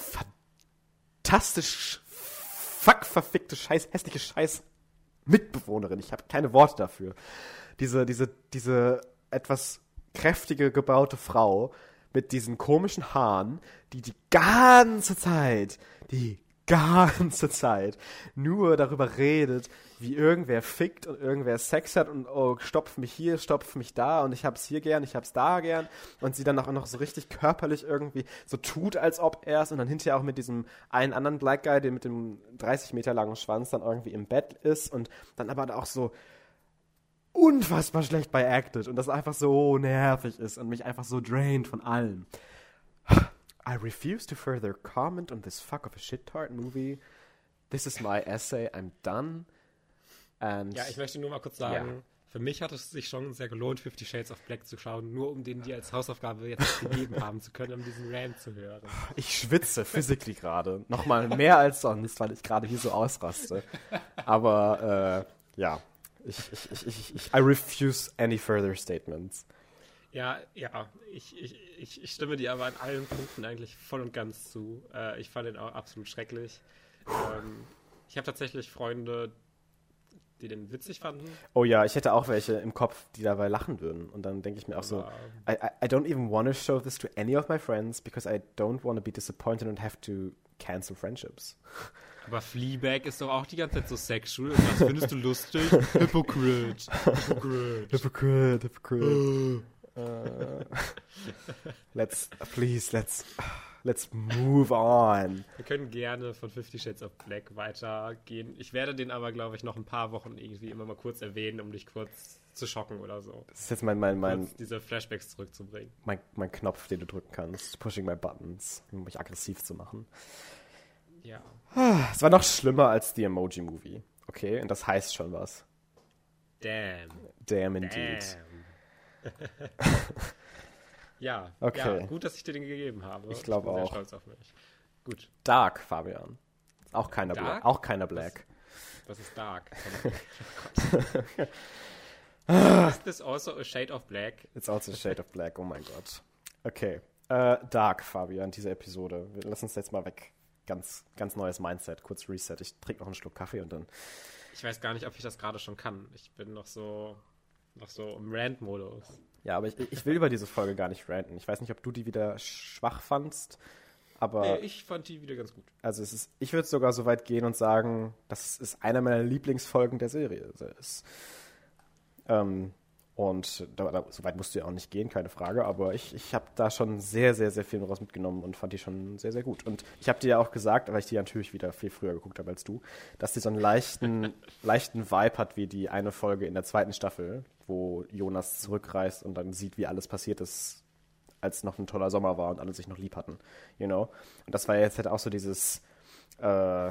fantastisch fuck verfickte Scheiß, hässliche Scheiß Mitbewohnerin. Ich habe keine Worte dafür. Diese, diese, diese etwas kräftige, gebaute Frau mit diesen komischen Haaren, die die ganze Zeit, die ganze Zeit nur darüber redet, wie irgendwer fickt und irgendwer Sex hat und oh, stopf mich hier, stopf mich da und ich hab's hier gern, ich hab's da gern. Und sie dann auch noch so richtig körperlich irgendwie so tut, als ob er es und dann hinterher auch mit diesem einen anderen Black Guy, der mit dem 30 Meter langen Schwanz dann irgendwie im Bett ist und dann aber auch so unfassbar schlecht bei acted und das einfach so nervig ist und mich einfach so drained von allem. I refuse to further comment on this fuck of a shit tart movie. This is my essay. I'm done. And ja, ich möchte nur mal kurz sagen, yeah. für mich hat es sich schon sehr gelohnt, Fifty Shades of Black zu schauen, nur um den dir als Hausaufgabe jetzt gegeben haben zu können, um diesen Rant zu hören. Ich schwitze physically gerade. Nochmal mehr als sonst, weil ich gerade hier so ausraste. Aber äh, ja, ich, ich, ich, ich, ich, I refuse any further statements. Ja, ja, ich, ich, ich, ich stimme dir aber an allen Punkten eigentlich voll und ganz zu. Äh, ich fand ihn auch absolut schrecklich. Ähm, ich habe tatsächlich Freunde, die den witzig fanden. Oh ja, ich hätte auch welche im Kopf, die dabei lachen würden. Und dann denke ich mir auch so, I, I, I don't even want to show this to any of my friends because I don't want to be disappointed and have to cancel friendships. Aber Fleabag ist doch auch die ganze Zeit so sexual. Und was findest du lustig? Hypocrite. Hypocrite. Hypocrite. Hypocrite. uh, let's, please, let's, let's move on. Wir können gerne von Fifty Shades of Black weitergehen. Ich werde den aber, glaube ich, noch ein paar Wochen irgendwie immer mal kurz erwähnen, um dich kurz zu schocken oder so. Das ist jetzt mein, mein, mein diese Flashbacks zurückzubringen. Mein, mein Knopf, den du drücken kannst. Pushing my buttons, um mich aggressiv zu machen. Ja. Es war noch schlimmer als die Emoji Movie. Okay, und das heißt schon was. Damn. Damn indeed. Damn. ja, Okay. ja, gut, dass ich dir den gegeben habe. Ich glaub bin sehr auch. stolz auf mich. Gut, Dark, Fabian. Auch keiner? Black. Auch keiner Black. das ist dark. Is this also a shade of black? It's also a shade of black, oh mein Gott. Okay. Äh, Dark, Fabian, diese Episode. Lassen uns jetzt mal weg. Ganz, ganz neues Mindset, kurz Reset. Ich trinke noch einen Schluck Kaffee und dann. Ich weiß gar nicht, ob ich das gerade schon kann. Ich bin noch so, noch so im Rant-Modus. Ja, aber ich, ich will über diese Folge gar nicht ranten. Ich weiß nicht, ob du die wieder schwach fandst, aber Nee, ich fand die wieder ganz gut. also es ist, ich würde sogar so weit gehen und sagen, dass es einer meiner Lieblingsfolgen der Serie ist. Ähm, und da, da, so weit musst du ja auch nicht gehen, keine Frage, aber ich, ich habe da schon sehr, sehr, sehr viel daraus mitgenommen und fand die schon sehr, sehr gut. Und ich habe dir ja auch gesagt, weil ich die natürlich wieder viel früher geguckt habe als du, dass die so einen leichten, leichten Vibe hat wie die eine Folge in der zweiten Staffel, wo Jonas zurückreist und dann sieht, wie alles passiert ist, als noch ein toller Sommer war und alle sich noch lieb hatten, you know. Und das war jetzt halt auch so dieses, äh,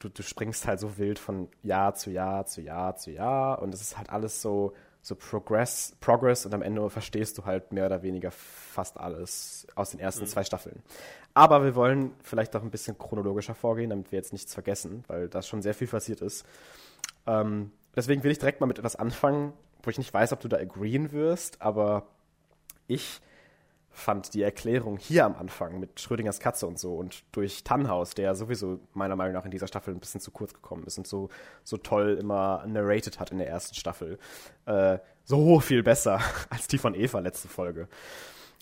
du, du springst halt so wild von Jahr zu Jahr zu Jahr zu Jahr und es ist halt alles so, so Progress, Progress und am Ende verstehst du halt mehr oder weniger fast alles aus den ersten zwei Staffeln. Aber wir wollen vielleicht auch ein bisschen chronologischer vorgehen, damit wir jetzt nichts vergessen, weil da schon sehr viel passiert ist. Ähm, deswegen will ich direkt mal mit etwas anfangen, wo ich nicht weiß, ob du da agreeen wirst, aber ich fand die Erklärung hier am Anfang mit Schrödingers Katze und so und durch Tannhaus, der sowieso meiner Meinung nach in dieser Staffel ein bisschen zu kurz gekommen ist und so, so toll immer narrated hat in der ersten Staffel, äh, so viel besser als die von Eva letzte Folge.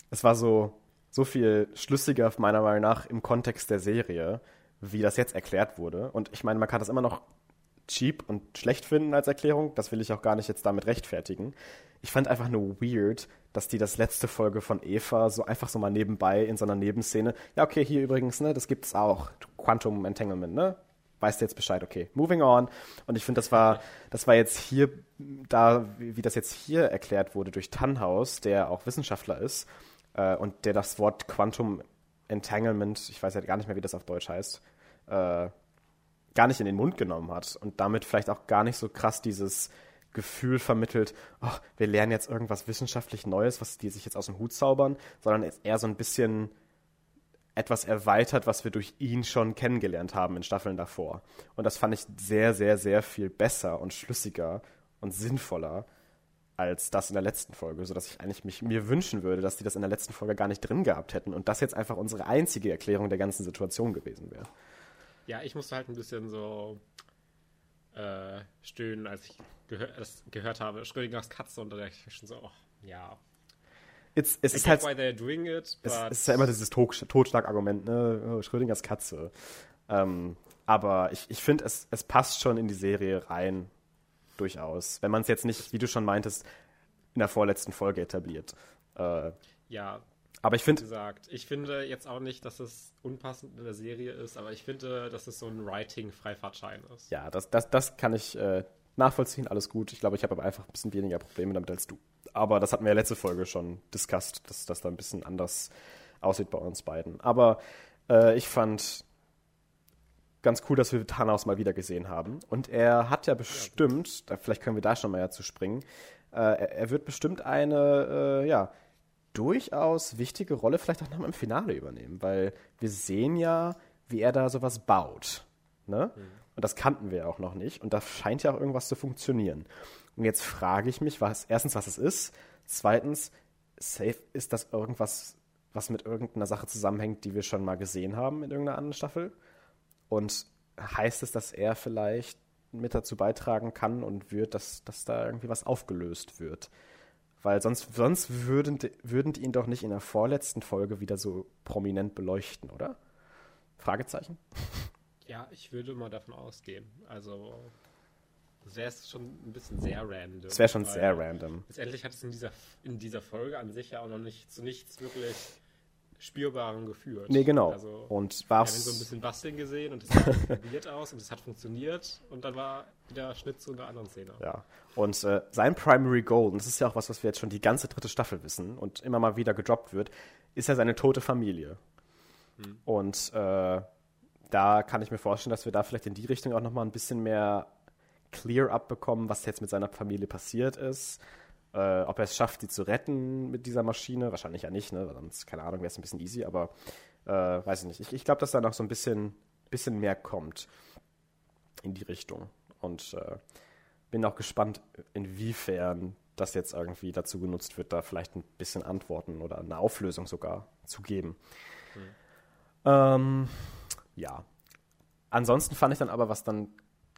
Es war so, so viel schlüssiger meiner Meinung nach im Kontext der Serie, wie das jetzt erklärt wurde. Und ich meine, man kann das immer noch cheap und schlecht finden als Erklärung. Das will ich auch gar nicht jetzt damit rechtfertigen. Ich fand einfach nur weird, dass die das letzte Folge von Eva so einfach so mal nebenbei in so einer Nebenszene. Ja, okay, hier übrigens, ne, das gibt's auch. Quantum Entanglement, ne? Weißt du jetzt Bescheid, okay. Moving on. Und ich finde, das war, das war jetzt hier, da, wie, das jetzt hier erklärt wurde durch Tannhaus, der auch Wissenschaftler ist, äh, und der das Wort Quantum Entanglement, ich weiß ja gar nicht mehr, wie das auf Deutsch heißt, äh, gar nicht in den Mund genommen hat und damit vielleicht auch gar nicht so krass dieses Gefühl vermittelt, oh, wir lernen jetzt irgendwas wissenschaftlich Neues, was die sich jetzt aus dem Hut zaubern, sondern eher so ein bisschen etwas erweitert, was wir durch ihn schon kennengelernt haben in Staffeln davor. Und das fand ich sehr, sehr, sehr viel besser und schlüssiger und sinnvoller als das in der letzten Folge, sodass ich eigentlich mich, mir wünschen würde, dass die das in der letzten Folge gar nicht drin gehabt hätten und das jetzt einfach unsere einzige Erklärung der ganzen Situation gewesen wäre. Ja, ich musste halt ein bisschen so äh, stöhnen, als ich gehör das gehört habe. Schrödingers Katze und da dachte ich schon so, oh, ja. It's, es I ist halt, why they're doing it, es, es ist ja immer dieses Totschlagargument, ne? Oh, Schrödingers Katze. Ähm, aber ich, ich finde, es, es passt schon in die Serie rein, durchaus. Wenn man es jetzt nicht, wie du schon meintest, in der vorletzten Folge etabliert. Äh, ja, aber ich finde, gesagt, ich finde jetzt auch nicht, dass es unpassend in der Serie ist, aber ich finde, dass es so ein Writing-Freifahrtschein ist. ja, das, das, das kann ich äh, nachvollziehen, alles gut. Ich glaube, ich habe aber einfach ein bisschen weniger Probleme damit als du. Aber das hatten wir ja letzte Folge schon discussed, dass das da ein bisschen anders aussieht bei uns beiden. Aber äh, ich fand ganz cool, dass wir Thanos mal wieder gesehen haben. Und er hat ja bestimmt, da, vielleicht können wir da schon mal ja zu springen, äh, er, er wird bestimmt eine, äh, ja, durchaus wichtige Rolle vielleicht auch noch im Finale übernehmen, weil wir sehen ja, wie er da sowas baut. Ne? Und das kannten wir ja auch noch nicht. Und da scheint ja auch irgendwas zu funktionieren. Und jetzt frage ich mich, was, erstens, was es ist. Zweitens, safe, ist das irgendwas, was mit irgendeiner Sache zusammenhängt, die wir schon mal gesehen haben in irgendeiner anderen Staffel? Und heißt es, dass er vielleicht mit dazu beitragen kann und wird, dass, dass da irgendwie was aufgelöst wird? Weil sonst, sonst würden, die- würden die ihn doch nicht in der vorletzten Folge wieder so prominent beleuchten, oder? Fragezeichen? Ja, ich würde mal davon ausgehen. Also, das wäre schon ein bisschen sehr random. Das wäre schon sehr random. Letztendlich hat es in dieser, in dieser Folge an sich ja auch noch nicht zu nichts wirklich Spürbarem geführt. Nee, genau. Also, und wir haben so ein bisschen basteln gesehen und es sah probiert aus und es hat funktioniert und dann war wieder Schnitt zu einer anderen Szene. Ja. Und äh, sein Primary Goal, und das ist ja auch was, was wir jetzt schon die ganze dritte Staffel wissen und immer mal wieder gedroppt wird, ist ja seine tote Familie. Und äh, da kann ich mir vorstellen, dass wir da vielleicht in die Richtung auch nochmal ein bisschen mehr Clear-up bekommen, was jetzt mit seiner Familie passiert ist. Äh, ob er es schafft, sie zu retten mit dieser Maschine. Wahrscheinlich ja nicht, ne? Weil sonst, keine Ahnung, wäre es ein bisschen easy, aber äh, weiß ich nicht. Ich, ich glaube, dass da noch so ein bisschen, bisschen mehr kommt in die Richtung. Und äh, bin auch gespannt, inwiefern das jetzt irgendwie dazu genutzt wird, da vielleicht ein bisschen Antworten oder eine Auflösung sogar zu geben. Mhm. Ähm, ja. Ansonsten fand ich dann aber, was dann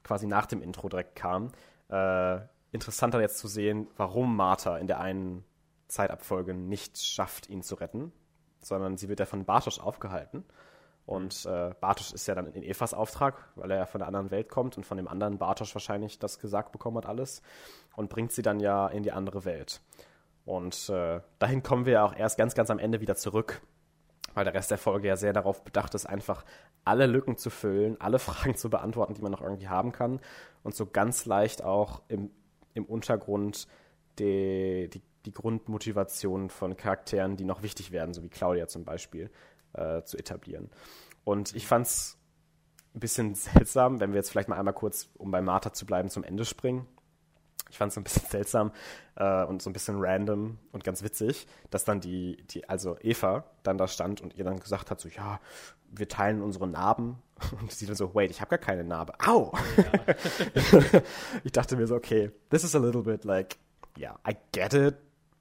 quasi nach dem Intro direkt kam, äh, interessanter jetzt zu sehen, warum Martha in der einen Zeitabfolge nicht schafft, ihn zu retten, sondern sie wird ja von Bartosz aufgehalten. Und äh, Bartosz ist ja dann in Evas Auftrag, weil er ja von der anderen Welt kommt und von dem anderen Bartosz wahrscheinlich das gesagt bekommen hat alles und bringt sie dann ja in die andere Welt. Und äh, dahin kommen wir ja auch erst ganz, ganz am Ende wieder zurück, weil der Rest der Folge ja sehr darauf bedacht ist, einfach alle Lücken zu füllen, alle Fragen zu beantworten, die man noch irgendwie haben kann und so ganz leicht auch im, im Untergrund die, die, die Grundmotivation von Charakteren, die noch wichtig werden, so wie Claudia zum Beispiel, äh, zu etablieren. Und ich fand es ein bisschen seltsam, wenn wir jetzt vielleicht mal einmal kurz, um bei Martha zu bleiben, zum Ende springen. Ich fand es ein bisschen seltsam äh, und so ein bisschen random und ganz witzig, dass dann die, die, also Eva dann da stand und ihr dann gesagt hat, so, ja, wir teilen unsere Narben. Und sie dann so, wait, ich habe gar keine Narbe. Au! Ja. ich dachte mir so, okay, this is a little bit like, yeah, I get it,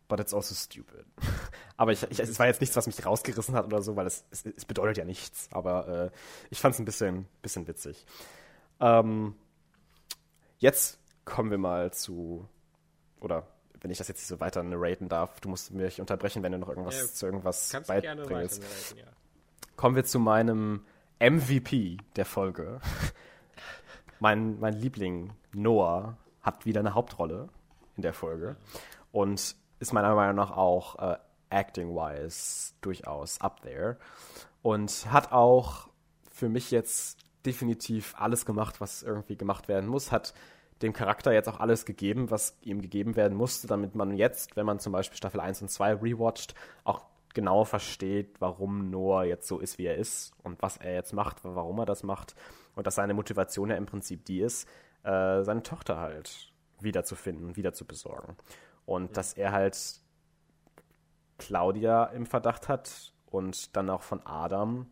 but it's also stupid. aber ich, ich, es war jetzt nichts, was mich rausgerissen hat oder so, weil es, es, es bedeutet ja nichts. Aber äh, ich fand es ein bisschen, bisschen witzig. Ähm, jetzt kommen wir mal zu, oder wenn ich das jetzt nicht so weiter narraten darf, du musst mich unterbrechen, wenn du noch irgendwas ja, zu irgendwas beibringst. Ja. Kommen wir zu meinem MVP der Folge. mein, mein Liebling Noah hat wieder eine Hauptrolle in der Folge. Und ist meiner Meinung nach auch äh, acting-wise durchaus up there. Und hat auch für mich jetzt definitiv alles gemacht, was irgendwie gemacht werden muss. Hat dem Charakter jetzt auch alles gegeben, was ihm gegeben werden musste, damit man jetzt, wenn man zum Beispiel Staffel 1 und 2 rewatcht, auch genau versteht, warum Noah jetzt so ist, wie er ist und was er jetzt macht, warum er das macht. Und dass seine Motivation ja im Prinzip die ist, äh, seine Tochter halt wiederzufinden, wieder zu besorgen. Und mhm. dass er halt Claudia im Verdacht hat und dann auch von Adam,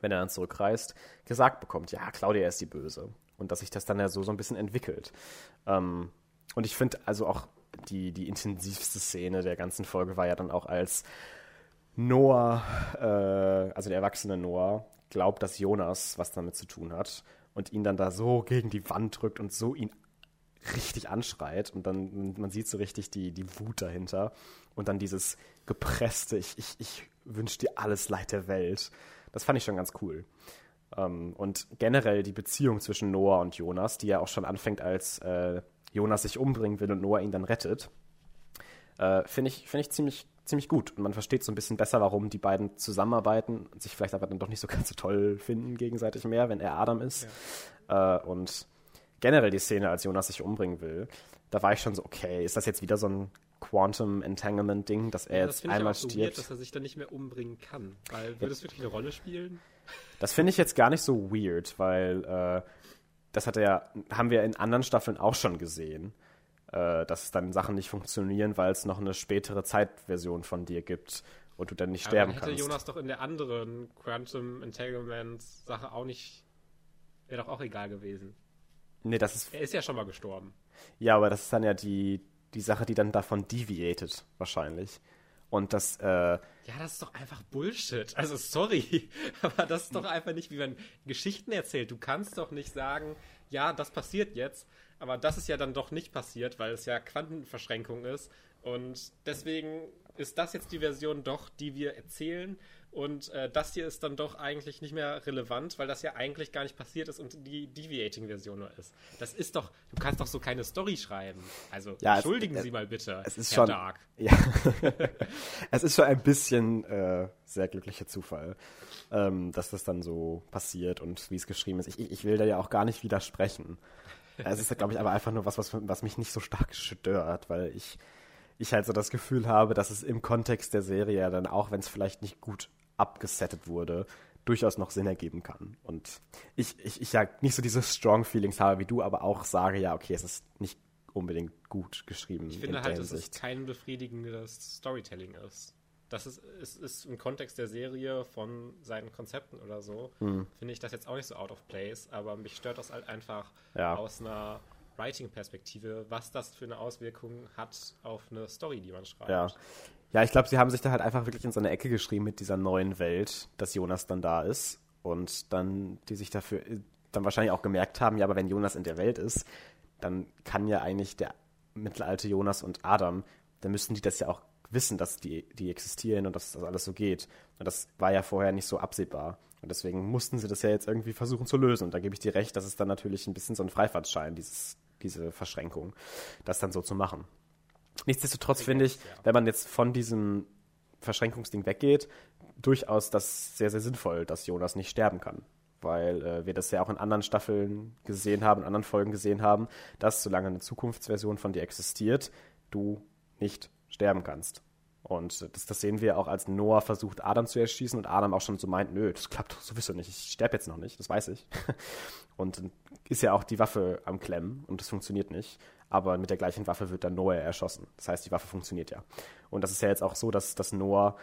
wenn er dann zurückreist, gesagt bekommt, ja, Claudia ist die Böse. Und dass sich das dann ja so, so ein bisschen entwickelt. Ähm, und ich finde also auch die, die intensivste Szene der ganzen Folge war ja dann auch als Noah, äh, also der erwachsene Noah, glaubt, dass Jonas was damit zu tun hat und ihn dann da so gegen die Wand drückt und so ihn richtig anschreit und dann man sieht so richtig die, die Wut dahinter und dann dieses gepresste, ich, ich, ich wünsche dir alles Leid der Welt. Das fand ich schon ganz cool. Um, ähm, und generell die Beziehung zwischen Noah und Jonas, die ja auch schon anfängt, als äh, Jonas sich umbringen will und Noah ihn dann rettet, äh, finde ich, find ich ziemlich, ziemlich gut. Und man versteht so ein bisschen besser, warum die beiden zusammenarbeiten und sich vielleicht aber dann doch nicht so ganz so toll finden gegenseitig mehr, wenn er Adam ist. Ja. Äh, und generell die Szene, als Jonas sich umbringen will, da war ich schon so, okay, ist das jetzt wieder so ein Quantum Entanglement Ding, dass er ja, das jetzt einmal ich auch so stirbt? Weird, dass er sich dann nicht mehr umbringen kann, weil würde es wirklich eine Rolle spielen? Das finde ich jetzt gar nicht so weird, weil äh, das hat er ja, haben wir in anderen Staffeln auch schon gesehen, äh, dass dann Sachen nicht funktionieren, weil es noch eine spätere Zeitversion von dir gibt und du dann nicht Aber sterben dann hätte kannst. Jonas doch in der anderen Quantum Entanglement Sache auch nicht, wäre doch auch egal gewesen. Nee, das ist. Er ist ja schon mal gestorben. Ja, aber das ist dann ja die, die Sache, die dann davon deviated, wahrscheinlich. Und das, äh, Ja, das ist doch einfach Bullshit. Also sorry, aber das ist doch einfach nicht, wie man Geschichten erzählt. Du kannst doch nicht sagen, ja, das passiert jetzt, aber das ist ja dann doch nicht passiert, weil es ja Quantenverschränkung ist. Und deswegen ist das jetzt die Version doch, die wir erzählen. Und äh, das hier ist dann doch eigentlich nicht mehr relevant, weil das ja eigentlich gar nicht passiert ist und die Deviating-Version nur ist. Das ist doch, du kannst doch so keine Story schreiben. Also ja, entschuldigen es, Sie mal bitte, es ist Herr schon, Dark. Ja, es ist schon ein bisschen äh, sehr glücklicher Zufall, ähm, dass das dann so passiert und wie es geschrieben ist. Ich, ich will da ja auch gar nicht widersprechen. Es ist, glaube ich, aber einfach nur was, was, was mich nicht so stark stört, weil ich ich halt so das Gefühl habe, dass es im Kontext der Serie ja dann auch, wenn es vielleicht nicht gut abgesettet wurde, durchaus noch Sinn ergeben kann. Und ich, ich, ich ja nicht so diese strong Feelings habe wie du, aber auch sage, ja, okay, es ist nicht unbedingt gut geschrieben. Ich finde halt, dass es kein befriedigendes Storytelling ist. Das ist, ist, ist im Kontext der Serie von seinen Konzepten oder so, hm. finde ich das jetzt auch nicht so out of place, aber mich stört das halt einfach ja. aus einer Writing-Perspektive, was das für eine Auswirkung hat auf eine Story, die man schreibt. Ja, ja ich glaube, sie haben sich da halt einfach wirklich in so eine Ecke geschrieben mit dieser neuen Welt, dass Jonas dann da ist und dann die sich dafür dann wahrscheinlich auch gemerkt haben, ja, aber wenn Jonas in der Welt ist, dann kann ja eigentlich der mittelalte Jonas und Adam, dann müssten die das ja auch wissen, dass die, die existieren und dass das alles so geht. Und das war ja vorher nicht so absehbar. Und deswegen mussten sie das ja jetzt irgendwie versuchen zu lösen. Und da gebe ich dir recht, dass es dann natürlich ein bisschen so ein Freifahrtschein, dieses, diese Verschränkung, das dann so zu machen. Nichtsdestotrotz finde ich, wenn man jetzt von diesem Verschränkungsding weggeht, durchaus das sehr, sehr sinnvoll, dass Jonas nicht sterben kann weil äh, wir das ja auch in anderen Staffeln gesehen haben, in anderen Folgen gesehen haben, dass solange eine Zukunftsversion von dir existiert, du nicht sterben kannst. Und das, das sehen wir auch, als Noah versucht, Adam zu erschießen und Adam auch schon so meint, nö, das klappt sowieso nicht, ich sterbe jetzt noch nicht, das weiß ich. Und ist ja auch die Waffe am Klemmen und das funktioniert nicht. Aber mit der gleichen Waffe wird dann Noah erschossen. Das heißt, die Waffe funktioniert ja. Und das ist ja jetzt auch so, dass, dass Noah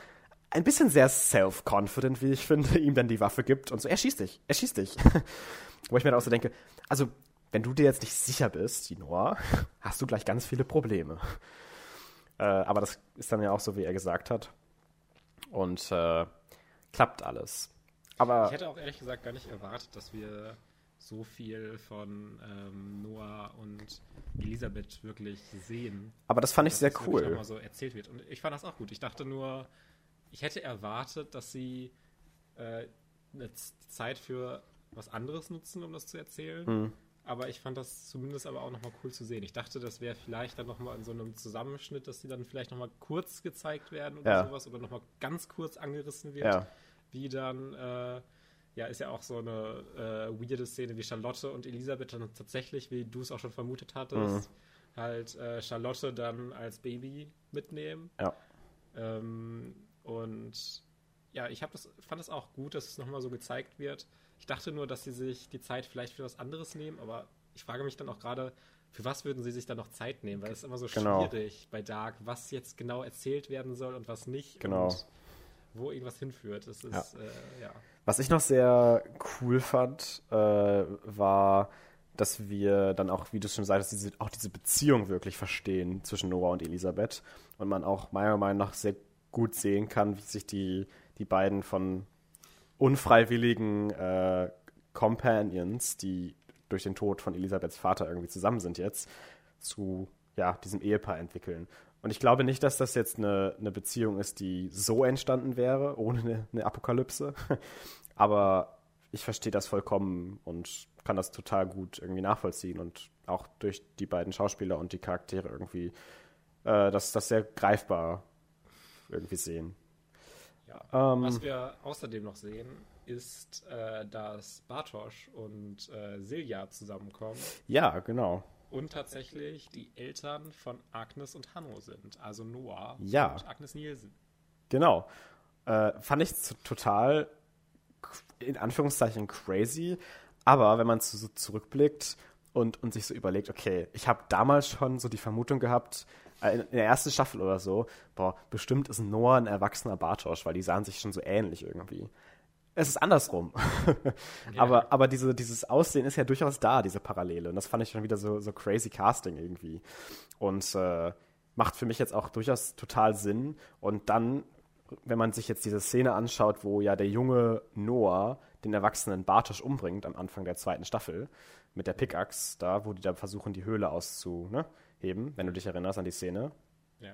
ein bisschen sehr self-confident, wie ich finde, ihm dann die Waffe gibt und so, er schießt dich, er schießt dich. Wo ich mir dann auch so denke, also, wenn du dir jetzt nicht sicher bist, die Noah, hast du gleich ganz viele Probleme. Äh, aber das ist dann ja auch so, wie er gesagt hat. Und äh, klappt alles. Aber ich hätte auch ehrlich gesagt gar nicht erwartet, dass wir so viel von ähm, Noah und Elisabeth wirklich sehen. Aber das fand ich sehr das cool. so erzählt wird. Und ich fand das auch gut. Ich dachte nur, ich hätte erwartet, dass sie äh, eine Zeit für was anderes nutzen, um das zu erzählen. Mhm. Aber ich fand das zumindest aber auch nochmal cool zu sehen. Ich dachte, das wäre vielleicht dann nochmal in so einem Zusammenschnitt, dass die dann vielleicht nochmal kurz gezeigt werden oder ja. sowas oder nochmal ganz kurz angerissen wird. Ja. Wie dann, äh, ja, ist ja auch so eine äh, weirde Szene wie Charlotte und Elisabeth dann tatsächlich, wie du es auch schon vermutet hattest, mhm. halt äh, Charlotte dann als Baby mitnehmen. Ja. Ähm, und ja, ich das, fand es auch gut, dass es nochmal so gezeigt wird. Ich dachte nur, dass sie sich die Zeit vielleicht für was anderes nehmen, aber ich frage mich dann auch gerade, für was würden sie sich dann noch Zeit nehmen? Weil es ist immer so genau. schwierig bei Dark, was jetzt genau erzählt werden soll und was nicht. Genau. Und wo irgendwas hinführt. Das ist, ja. Äh, ja. Was ich noch sehr cool fand, äh, war, dass wir dann auch, wie du schon sagst, diese, auch diese Beziehung wirklich verstehen zwischen Noah und Elisabeth und man auch meiner Meinung nach sehr gut sehen kann, wie sich die, die beiden von unfreiwilligen äh, Companions, die durch den Tod von Elisabeths Vater irgendwie zusammen sind jetzt, zu ja, diesem Ehepaar entwickeln. Und ich glaube nicht, dass das jetzt eine, eine Beziehung ist, die so entstanden wäre, ohne eine, eine Apokalypse. Aber ich verstehe das vollkommen und kann das total gut irgendwie nachvollziehen und auch durch die beiden Schauspieler und die Charaktere irgendwie äh, das, das sehr greifbar irgendwie sehen. Ja. Ähm, Was wir außerdem noch sehen, ist, äh, dass Bartosz und äh, Silja zusammenkommen. Ja, genau. Und tatsächlich die Eltern von Agnes und Hanno sind, also Noah ja. und Agnes Nielsen. Genau. Äh, fand ich total in Anführungszeichen crazy, aber wenn man so zurückblickt und, und sich so überlegt, okay, ich habe damals schon so die Vermutung gehabt, in der ersten Staffel oder so, boah, bestimmt ist Noah ein erwachsener Bartosch, weil die sahen sich schon so ähnlich irgendwie. Es ist andersrum. ja. aber, aber diese, dieses Aussehen ist ja durchaus da, diese Parallele. Und das fand ich schon wieder so, so crazy Casting irgendwie. Und äh, macht für mich jetzt auch durchaus total Sinn. Und dann, wenn man sich jetzt diese Szene anschaut, wo ja der junge Noah den erwachsenen Bartosch umbringt am Anfang der zweiten Staffel mit der Pickaxe da, wo die da versuchen, die Höhle auszu, ne? Heben, wenn du dich erinnerst an die Szene, ja.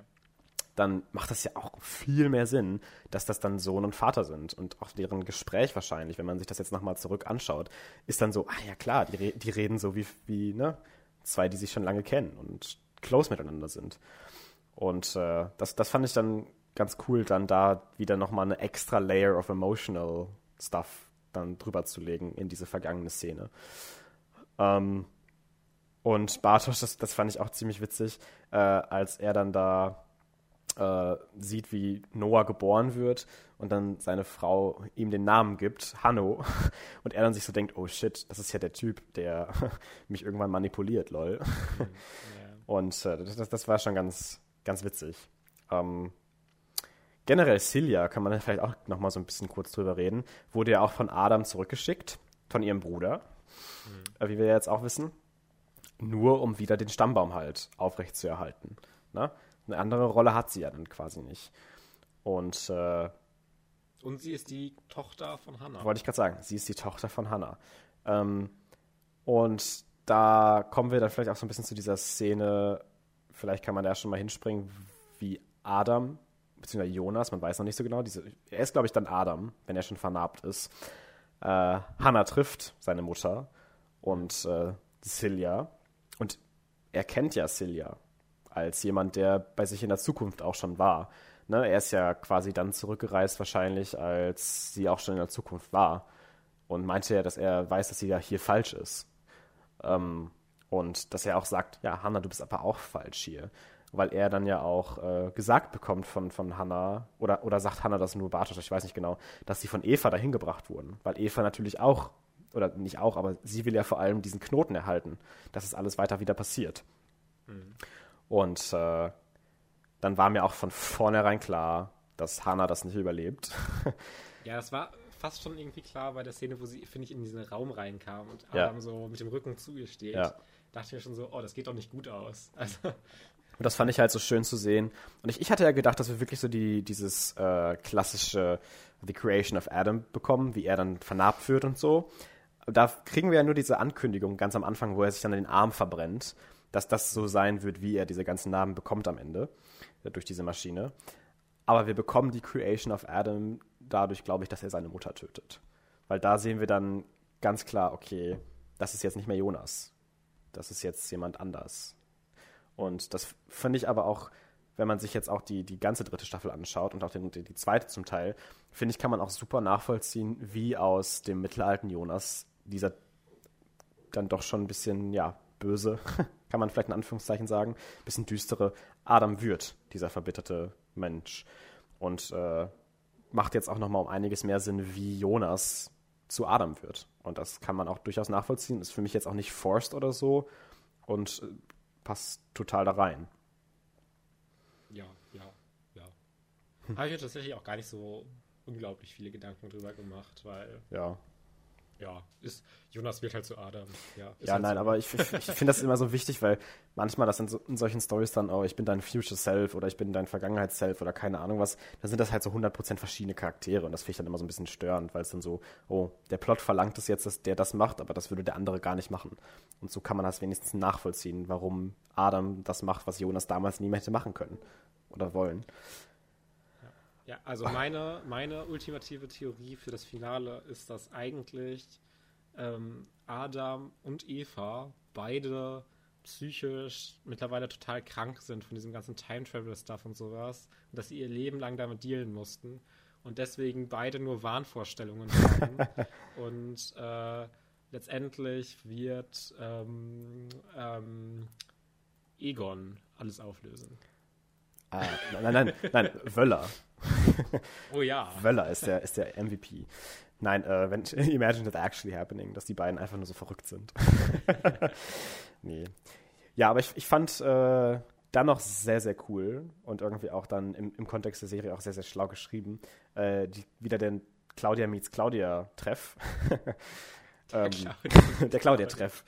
dann macht das ja auch viel mehr Sinn, dass das dann Sohn und Vater sind. Und auch deren Gespräch wahrscheinlich, wenn man sich das jetzt nochmal zurück anschaut, ist dann so, ah ja klar, die, die reden so wie, wie ne, zwei, die sich schon lange kennen und close miteinander sind. Und äh, das, das fand ich dann ganz cool, dann da wieder nochmal eine extra Layer of emotional Stuff dann drüber zu legen in diese vergangene Szene. Ähm, und Bartosz, das, das fand ich auch ziemlich witzig, äh, als er dann da äh, sieht, wie Noah geboren wird und dann seine Frau ihm den Namen gibt, Hanno, und er dann sich so denkt, oh shit, das ist ja der Typ, der mich irgendwann manipuliert, lol. Mhm, yeah. Und äh, das, das war schon ganz, ganz witzig. Ähm, generell Celia, kann man vielleicht auch noch mal so ein bisschen kurz drüber reden, wurde ja auch von Adam zurückgeschickt, von ihrem Bruder, mhm. wie wir ja jetzt auch wissen, nur um wieder den Stammbaum halt aufrechtzuerhalten. Ne? Eine andere Rolle hat sie ja dann quasi nicht. Und, äh, und sie ist die Tochter von Hannah. Wollte ich gerade sagen, sie ist die Tochter von Hannah. Ähm, und da kommen wir dann vielleicht auch so ein bisschen zu dieser Szene, vielleicht kann man da schon mal hinspringen, wie Adam, beziehungsweise Jonas, man weiß noch nicht so genau, diese, er ist, glaube ich, dann Adam, wenn er schon vernarbt ist, äh, Hannah trifft, seine Mutter, und äh, Celia. Und er kennt ja Celia als jemand, der bei sich in der Zukunft auch schon war. Ne? Er ist ja quasi dann zurückgereist, wahrscheinlich, als sie auch schon in der Zukunft war. Und meinte ja, dass er weiß, dass sie ja hier falsch ist. Ähm, und dass er auch sagt, ja, Hannah, du bist aber auch falsch hier. Weil er dann ja auch äh, gesagt bekommt von, von Hannah, oder, oder sagt Hannah das nur Bartosch, ich weiß nicht genau, dass sie von Eva dahin gebracht wurden. Weil Eva natürlich auch, oder nicht auch, aber sie will ja vor allem diesen Knoten erhalten, dass es alles weiter wieder passiert. Mhm. Und äh, dann war mir auch von vornherein klar, dass Hannah das nicht überlebt. ja, das war fast schon irgendwie klar bei der Szene, wo sie, finde ich, in diesen Raum reinkam und Adam ja. so mit dem Rücken zu ihr steht. Ja. Dachte ich mir schon so, oh, das geht doch nicht gut aus. Also. Und das fand ich halt so schön zu sehen. Und ich, ich hatte ja gedacht, dass wir wirklich so die, dieses äh, klassische The Creation of Adam bekommen, wie er dann vernarbt wird und so. Da kriegen wir ja nur diese Ankündigung ganz am Anfang, wo er sich dann den Arm verbrennt dass das so sein wird, wie er diese ganzen Namen bekommt am Ende äh, durch diese Maschine. Aber wir bekommen die Creation of Adam dadurch, glaube ich, dass er seine Mutter tötet. Weil da sehen wir dann ganz klar, okay, das ist jetzt nicht mehr Jonas. Das ist jetzt jemand anders. Und das finde ich aber auch, wenn man sich jetzt auch die, die ganze dritte Staffel anschaut und auch den, die, die zweite zum Teil, finde ich, kann man auch super nachvollziehen, wie aus dem mittelalten Jonas dieser dann doch schon ein bisschen, ja, böse kann man vielleicht in Anführungszeichen sagen, bisschen düstere Adam wird, dieser verbitterte Mensch. Und äh, macht jetzt auch nochmal um einiges mehr Sinn, wie Jonas zu Adam wird. Und das kann man auch durchaus nachvollziehen. Ist für mich jetzt auch nicht forced oder so und äh, passt total da rein. Ja, ja, ja. Hm. Habe ich mir tatsächlich auch gar nicht so unglaublich viele Gedanken drüber gemacht, weil. Ja ja, ist, Jonas wird halt zu Adam. Ja, ja halt nein, so. aber ich, ich, ich finde das immer so wichtig, weil manchmal das in, so, in solchen Stories dann, oh, ich bin dein Future Self oder ich bin dein Vergangenheits-Self oder keine Ahnung was, da sind das halt so 100% verschiedene Charaktere und das finde ich dann immer so ein bisschen störend, weil es dann so, oh, der Plot verlangt es jetzt, dass der das macht, aber das würde der andere gar nicht machen. Und so kann man das wenigstens nachvollziehen, warum Adam das macht, was Jonas damals nie mehr hätte machen können oder wollen. Ja, also meine, meine ultimative Theorie für das Finale ist, dass eigentlich ähm, Adam und Eva beide psychisch mittlerweile total krank sind von diesem ganzen Time Travel Stuff und sowas und dass sie ihr Leben lang damit dealen mussten und deswegen beide nur Wahnvorstellungen haben und äh, letztendlich wird ähm, ähm, Egon alles auflösen. Ah, nein, nein, nein, Wöller. Oh ja. Wöller ist der, ist der MVP. Nein, äh, wenn, imagine that actually happening, dass die beiden einfach nur so verrückt sind. nee. Ja, aber ich, ich fand äh, dann noch sehr, sehr cool und irgendwie auch dann im, im Kontext der Serie auch sehr, sehr schlau geschrieben. Äh, die, wieder den Claudia meets Claudia-Treff. ähm, der Claudia-Treff.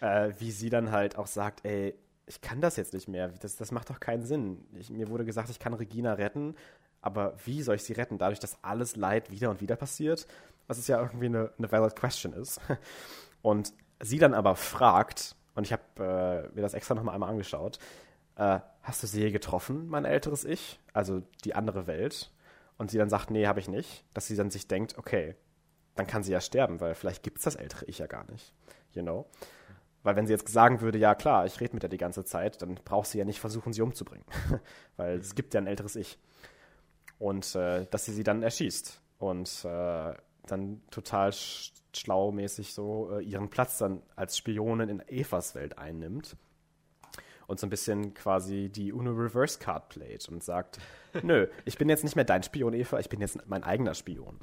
Äh, wie sie dann halt auch sagt, ey, ich kann das jetzt nicht mehr. Das, das macht doch keinen Sinn. Ich, mir wurde gesagt, ich kann Regina retten, aber wie soll ich sie retten? Dadurch, dass alles Leid wieder und wieder passiert? Was es ja irgendwie eine, eine valid question ist. Und sie dann aber fragt, und ich habe äh, mir das extra nochmal einmal angeschaut, äh, hast du sie je getroffen, mein älteres Ich? Also die andere Welt? Und sie dann sagt, nee, habe ich nicht. Dass sie dann sich denkt, okay, dann kann sie ja sterben, weil vielleicht gibt es das ältere Ich ja gar nicht. You know? Weil wenn sie jetzt sagen würde, ja klar, ich rede mit der die ganze Zeit, dann braucht sie ja nicht versuchen, sie umzubringen. Weil es gibt ja ein älteres Ich. Und äh, dass sie sie dann erschießt. Und äh, dann total sch schlaumäßig so äh, ihren Platz dann als Spionin in Evas Welt einnimmt. und so ein bisschen quasi die Uno Reverse Card playt und sagt, nö, ich bin jetzt nicht mehr dein Spion, Eva, ich bin jetzt mein eigener Spion.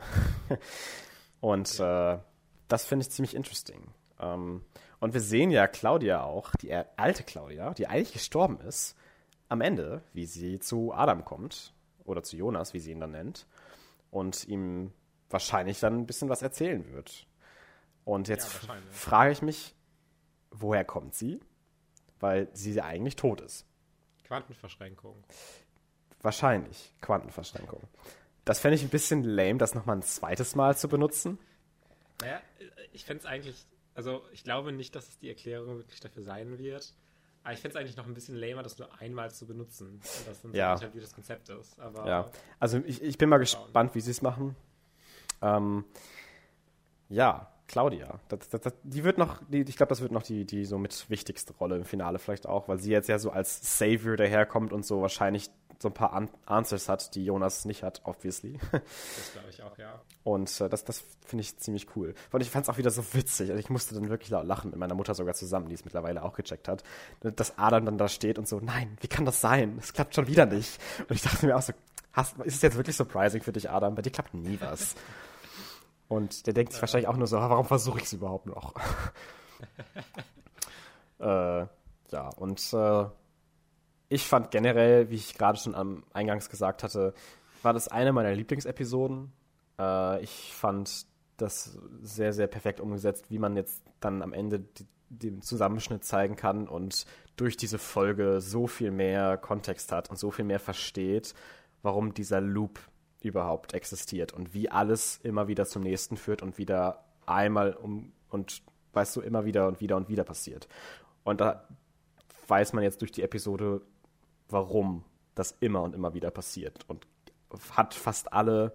und äh, das finde ich ziemlich interesting. Ähm, und wir sehen ja Claudia auch, die alte Claudia, die eigentlich gestorben ist, am Ende, wie sie zu Adam kommt, oder zu Jonas, wie sie ihn dann nennt, und ihm wahrscheinlich dann ein bisschen was erzählen wird. Und jetzt ja, frage ich mich, woher kommt sie? Weil sie ja eigentlich tot ist. Quantenverschränkung. Wahrscheinlich Quantenverschränkung. Das fände ich ein bisschen lame, das nochmal ein zweites Mal zu benutzen. Naja, ich fände es eigentlich, also ich glaube nicht, dass es die Erklärung wirklich dafür sein wird. Aber ich fände es eigentlich noch ein bisschen lamer, das nur einmal zu benutzen. Das dann ja. so halt, wie das Konzept ist. Aber ja, also ich, ich bin mal gespannt, wie sie es machen. Ähm, ja, Claudia. Das, das, das, die wird noch, die, ich glaube, das wird noch die, die so mit wichtigste Rolle im Finale vielleicht auch, weil sie jetzt ja so als Savior daherkommt und so wahrscheinlich so ein paar An Answers hat, die Jonas nicht hat, obviously. Das glaube ich auch, ja. Und äh, das, das finde ich ziemlich cool. Und ich fand es auch wieder so witzig. Also ich musste dann wirklich lachen mit meiner Mutter sogar zusammen, die es mittlerweile auch gecheckt hat. Dass Adam dann da steht und so, nein, wie kann das sein? Es klappt schon wieder nicht. Und ich dachte mir auch so, hast, ist es jetzt wirklich surprising für dich, Adam? Bei dir klappt nie was. Und der denkt sich wahrscheinlich auch nur so, warum versuche ich es überhaupt noch? äh, ja, und äh, ich fand generell, wie ich gerade schon am Eingangs gesagt hatte, war das eine meiner Lieblingsepisoden. Äh, ich fand das sehr, sehr perfekt umgesetzt, wie man jetzt dann am Ende den Zusammenschnitt zeigen kann und durch diese Folge so viel mehr Kontext hat und so viel mehr versteht, warum dieser Loop überhaupt existiert und wie alles immer wieder zum nächsten führt und wieder einmal um und weißt du, immer wieder und wieder und wieder passiert. Und da weiß man jetzt durch die Episode, warum das immer und immer wieder passiert und hat fast alle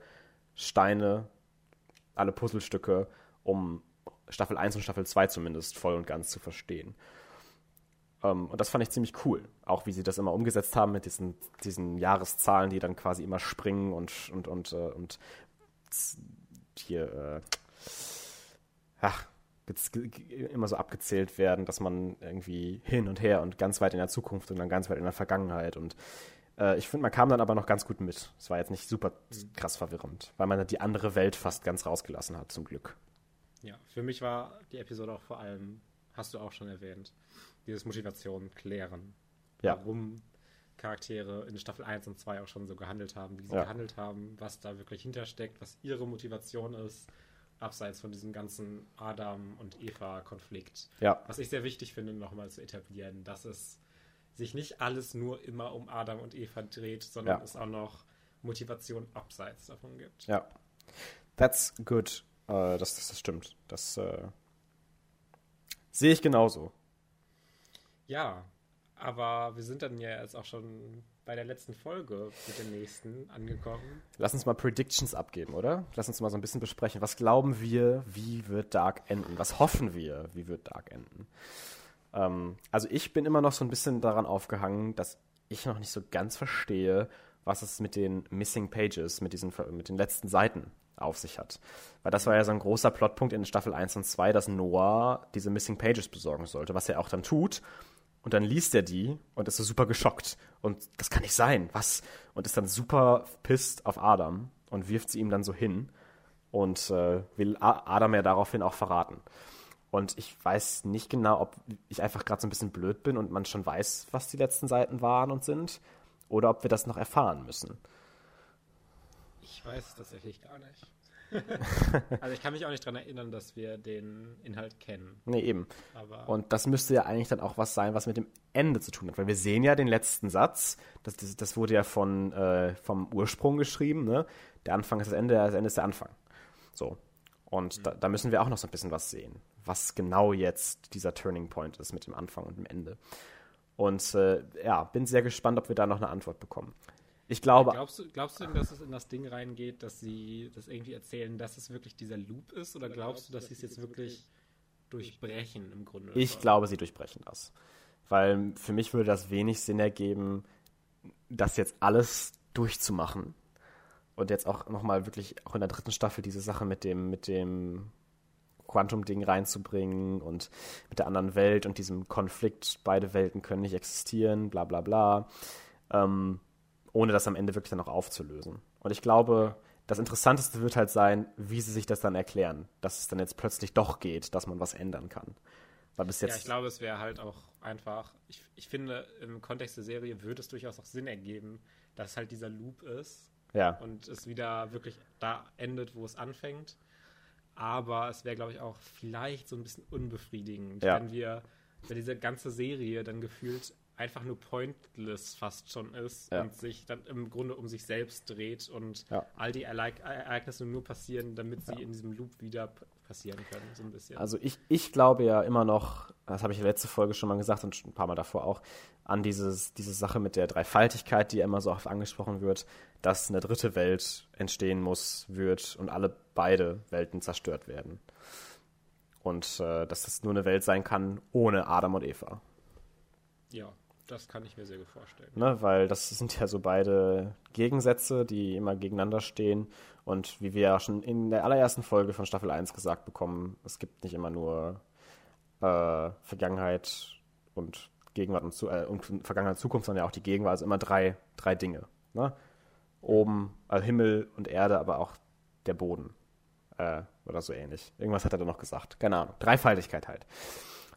Steine, alle Puzzlestücke, um Staffel 1 und Staffel 2 zumindest voll und ganz zu verstehen. Um, ähm, und das fand ich ziemlich cool. Auch wie sie das immer umgesetzt haben mit diesen, diesen Jahreszahlen, die dann quasi immer springen und, und, und, äh, und hier, äh, ach, immer so abgezählt werden, dass man irgendwie hin und her und ganz weit in der Zukunft und dann ganz weit in der Vergangenheit und äh, ich finde, man kam dann aber noch ganz gut mit. Es war jetzt nicht super krass verwirrend, weil man die andere Welt fast ganz rausgelassen hat, zum Glück. Ja, für mich war die Episode auch vor allem, hast du auch schon erwähnt, dieses Motivation klären. Ja. Warum Charaktere in Staffel 1 und 2 auch schon so gehandelt haben, wie sie ja. gehandelt haben, was da wirklich hintersteckt, was ihre Motivation ist, abseits von diesem ganzen Adam- und Eva-Konflikt. Ja. Was ich sehr wichtig finde, nochmal zu etablieren, dass es sich nicht alles nur immer um Adam und Eva dreht, sondern ja. es auch noch Motivation abseits davon gibt. Ja. That's good. Uh, das, das, das, stimmt. Das uh, sehe ich genauso. Ja, aber wir sind dann ja jetzt auch schon bei der letzten Folge mit dem nächsten angekommen. Lass uns mal Predictions abgeben, oder? Lass uns mal so ein bisschen besprechen. Was glauben wir, wie wird Dark enden? Was hoffen wir, wie wird Dark enden? Ähm, also ich bin immer noch so ein bisschen daran aufgehangen, dass ich noch nicht so ganz verstehe, was es mit den Missing Pages, mit diesen mit den letzten Seiten auf sich hat. Weil das war ja so ein großer Plotpunkt in Staffel 1 und 2, dass Noah diese Missing Pages besorgen sollte, was er auch dann tut. Und dann liest er die und ist so super geschockt. Und das kann nicht sein. Was? Und ist dann super pisst auf Adam und wirft sie ihm dann so hin und äh, will Adam ja daraufhin auch verraten. Und ich weiß nicht genau, ob ich einfach gerade so ein bisschen blöd bin und man schon weiß, was die letzten Seiten waren und sind, oder ob wir das noch erfahren müssen. Ich weiß tatsächlich gar nicht. also ich kann mich auch nicht daran erinnern, dass wir den Inhalt kennen. Nee, eben. Aber und das müsste ja eigentlich dann auch was sein, was mit dem Ende zu tun hat. Weil wir sehen ja den letzten Satz, das, das, das wurde ja von, äh, vom Ursprung geschrieben, ne? Der Anfang ist das Ende, das Ende ist der Anfang. So. Und mhm. da, da, müssen wir auch noch so ein bisschen was sehen, was genau jetzt dieser Turning Point ist mit dem Anfang und dem Ende. Und äh, ja, bin sehr gespannt, ob wir da noch eine Antwort bekommen. Ich glaube. Glaubst du, glaubst du denn, dass es in das Ding reingeht, dass sie das irgendwie erzählen, dass es wirklich dieser Loop ist? Oder glaubst du, dass sie es jetzt wirklich durchbrechen im Grunde? Ich glaube, sie durchbrechen das. Weil für mich würde das wenig Sinn ergeben, das jetzt alles durchzumachen. Und jetzt auch nochmal wirklich auch in der dritten Staffel diese Sache mit dem, mit dem Quantum-Ding reinzubringen und mit der anderen Welt und diesem Konflikt, beide Welten können nicht existieren, bla bla bla, ähm, ohne das am Ende wirklich dann auch aufzulösen. Und ich glaube, das Interessanteste wird halt sein, wie sie sich das dann erklären, dass es dann jetzt plötzlich doch geht, dass man was ändern kann. Weil bis jetzt ja, ich glaube, es wäre halt auch einfach, ich, ich finde, im Kontext der Serie würde es durchaus auch Sinn ergeben, dass halt dieser Loop ist ja. und es wieder wirklich da endet, wo es anfängt. Aber es wäre, glaube ich, auch vielleicht so ein bisschen unbefriedigend, ja. wenn wir, wenn diese ganze Serie dann gefühlt einfach nur pointless fast schon ist ja. und sich dann im Grunde um sich selbst dreht und ja. all die Ereignisse nur passieren, damit sie ja. in diesem Loop wieder passieren können, so ein bisschen. Also ich, ich glaube ja immer noch, das habe ich in der letzten Folge schon mal gesagt und ein paar Mal davor auch, an dieses, diese Sache mit der Dreifaltigkeit, die immer so oft angesprochen wird, dass eine dritte Welt entstehen muss, wird und alle beide Welten zerstört werden. Und äh, dass das nur eine Welt sein kann ohne Adam und Eva. Ja, das kann ich mir sehr gut vorstellen. Ne, weil das sind ja so beide Gegensätze, die immer gegeneinander stehen. Und wie wir ja schon in der allerersten Folge von Staffel 1 gesagt bekommen, es gibt nicht immer nur äh, Vergangenheit und Gegenwart und, äh, und Vergangenheit und Zukunft, sondern ja auch die Gegenwart. Also immer drei, drei Dinge. Ne? Oben also Himmel und Erde, aber auch der Boden. Äh, oder so ähnlich. Irgendwas hat er da noch gesagt. Keine Ahnung. Dreifaltigkeit halt.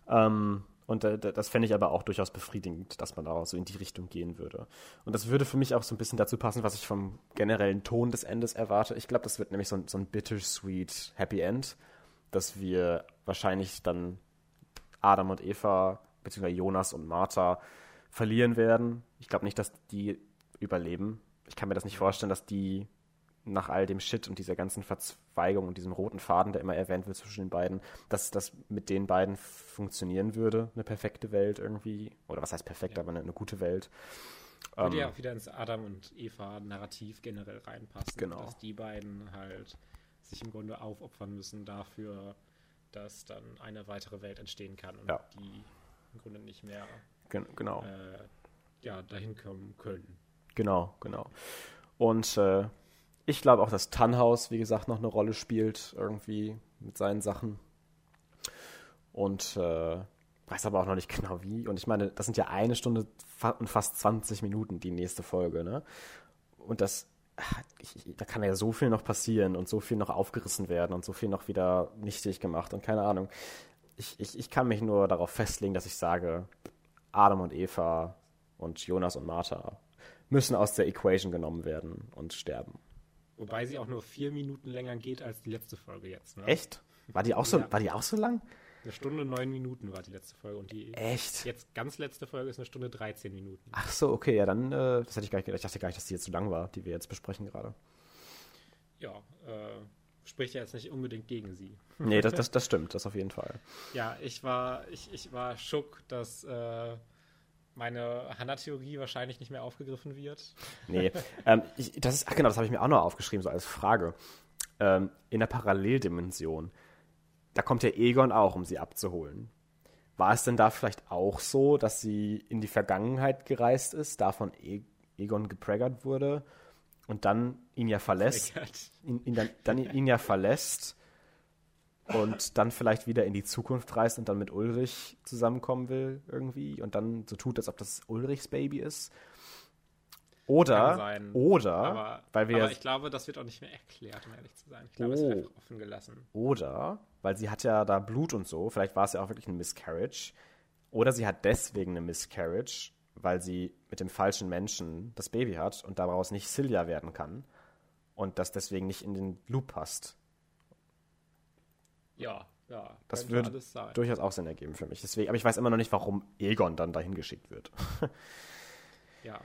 Ähm, und äh, das fände ich aber auch durchaus befriedigend, dass man da so in die Richtung gehen würde. Und das würde für mich auch so ein bisschen dazu passen, was ich vom generellen Ton des Endes erwarte. Ich glaube, das wird nämlich so ein, so ein bittersweet Happy End, dass wir wahrscheinlich dann Adam und Eva, beziehungsweise Jonas und Martha verlieren werden. Ich glaube nicht, dass die überleben. Ich kann mir das nicht vorstellen, dass die nach all dem Shit und dieser ganzen Verzweigung und diesem roten Faden, der immer erwähnt wird zwischen den beiden, dass das mit den beiden funktionieren würde, eine perfekte Welt irgendwie. Oder was heißt perfekt, ja. aber eine, eine, gute Welt. Würde ähm, ja auch wieder ins Adam und Eva-Narrativ generell reinpassen. Genau. Dass die beiden halt sich im Grunde aufopfern müssen dafür, dass dann eine weitere Welt entstehen kann und ja. die im Grunde nicht mehr Gen genau. Äh, ja, dahin kommen können. Genau, genau. Und äh, ich glaube auch, dass Tannhaus, wie gesagt, noch eine Rolle spielt, irgendwie mit seinen Sachen. Und äh, weiß aber auch noch nicht genau wie. Und ich meine, das sind ja eine Stunde und fast 20 Minuten die nächste Folge, ne? Und das, ich, da kann ja so viel noch passieren und so viel noch aufgerissen werden und so viel noch wieder nichtig gemacht und keine Ahnung. Ich, ich, ich kann mich nur darauf festlegen, dass ich sage, Adam und Eva und Jonas und Martha müssen aus der Equation genommen werden und sterben. Wobei sie auch nur vier Minuten länger geht als die letzte Folge jetzt. Ne? Echt? War die auch so, ja. war die auch so lang? Eine Stunde neun Minuten war die letzte Folge und die Echt? jetzt ganz letzte Folge ist eine Stunde 13 Minuten. Ach so, okay, ja dann, äh, das hätte ich gar nicht gedacht. Ich dachte gar nicht, dass die jetzt so lang war, die wir jetzt besprechen gerade. Ja, äh, spricht ja jetzt nicht unbedingt gegen sie. Nee, das, das, das stimmt, das auf jeden Fall. Ja, ich war, ich, ich war schock, dass äh, meine Hanna-Theorie wahrscheinlich nicht mehr aufgegriffen wird. Nee, ähm, ich, das ist, ach genau, das habe ich mir auch noch aufgeschrieben, so als Frage. Ähm, in der Paralleldimension, da kommt ja Egon auch, um sie abzuholen. War es denn da vielleicht auch so, dass sie in die Vergangenheit gereist ist, davon e Egon gepreggert wurde und dann ihn ja verlässt, ihn, ihn dann, dann ihn ja verlässt und dann vielleicht wieder in die Zukunft reist und dann mit Ulrich zusammenkommen will irgendwie und dann so tut, als ob das Ulrichs Baby ist. Oder, oder, aber, weil wir. Aber ich glaube, das wird auch nicht mehr erklärt, um ehrlich zu sein. Ich glaube, oh. es wird einfach offen gelassen. Oder, weil sie hat ja da Blut und so, vielleicht war es ja auch wirklich ein Miscarriage. Oder sie hat deswegen eine Miscarriage, weil sie mit dem falschen Menschen das Baby hat und daraus nicht Celia werden kann. Und das deswegen nicht in den Loop passt. Ja, ja. Das würde durchaus auch Sinn ergeben für mich. Deswegen, aber ich weiß immer noch nicht, warum Egon dann dahin geschickt wird. ja.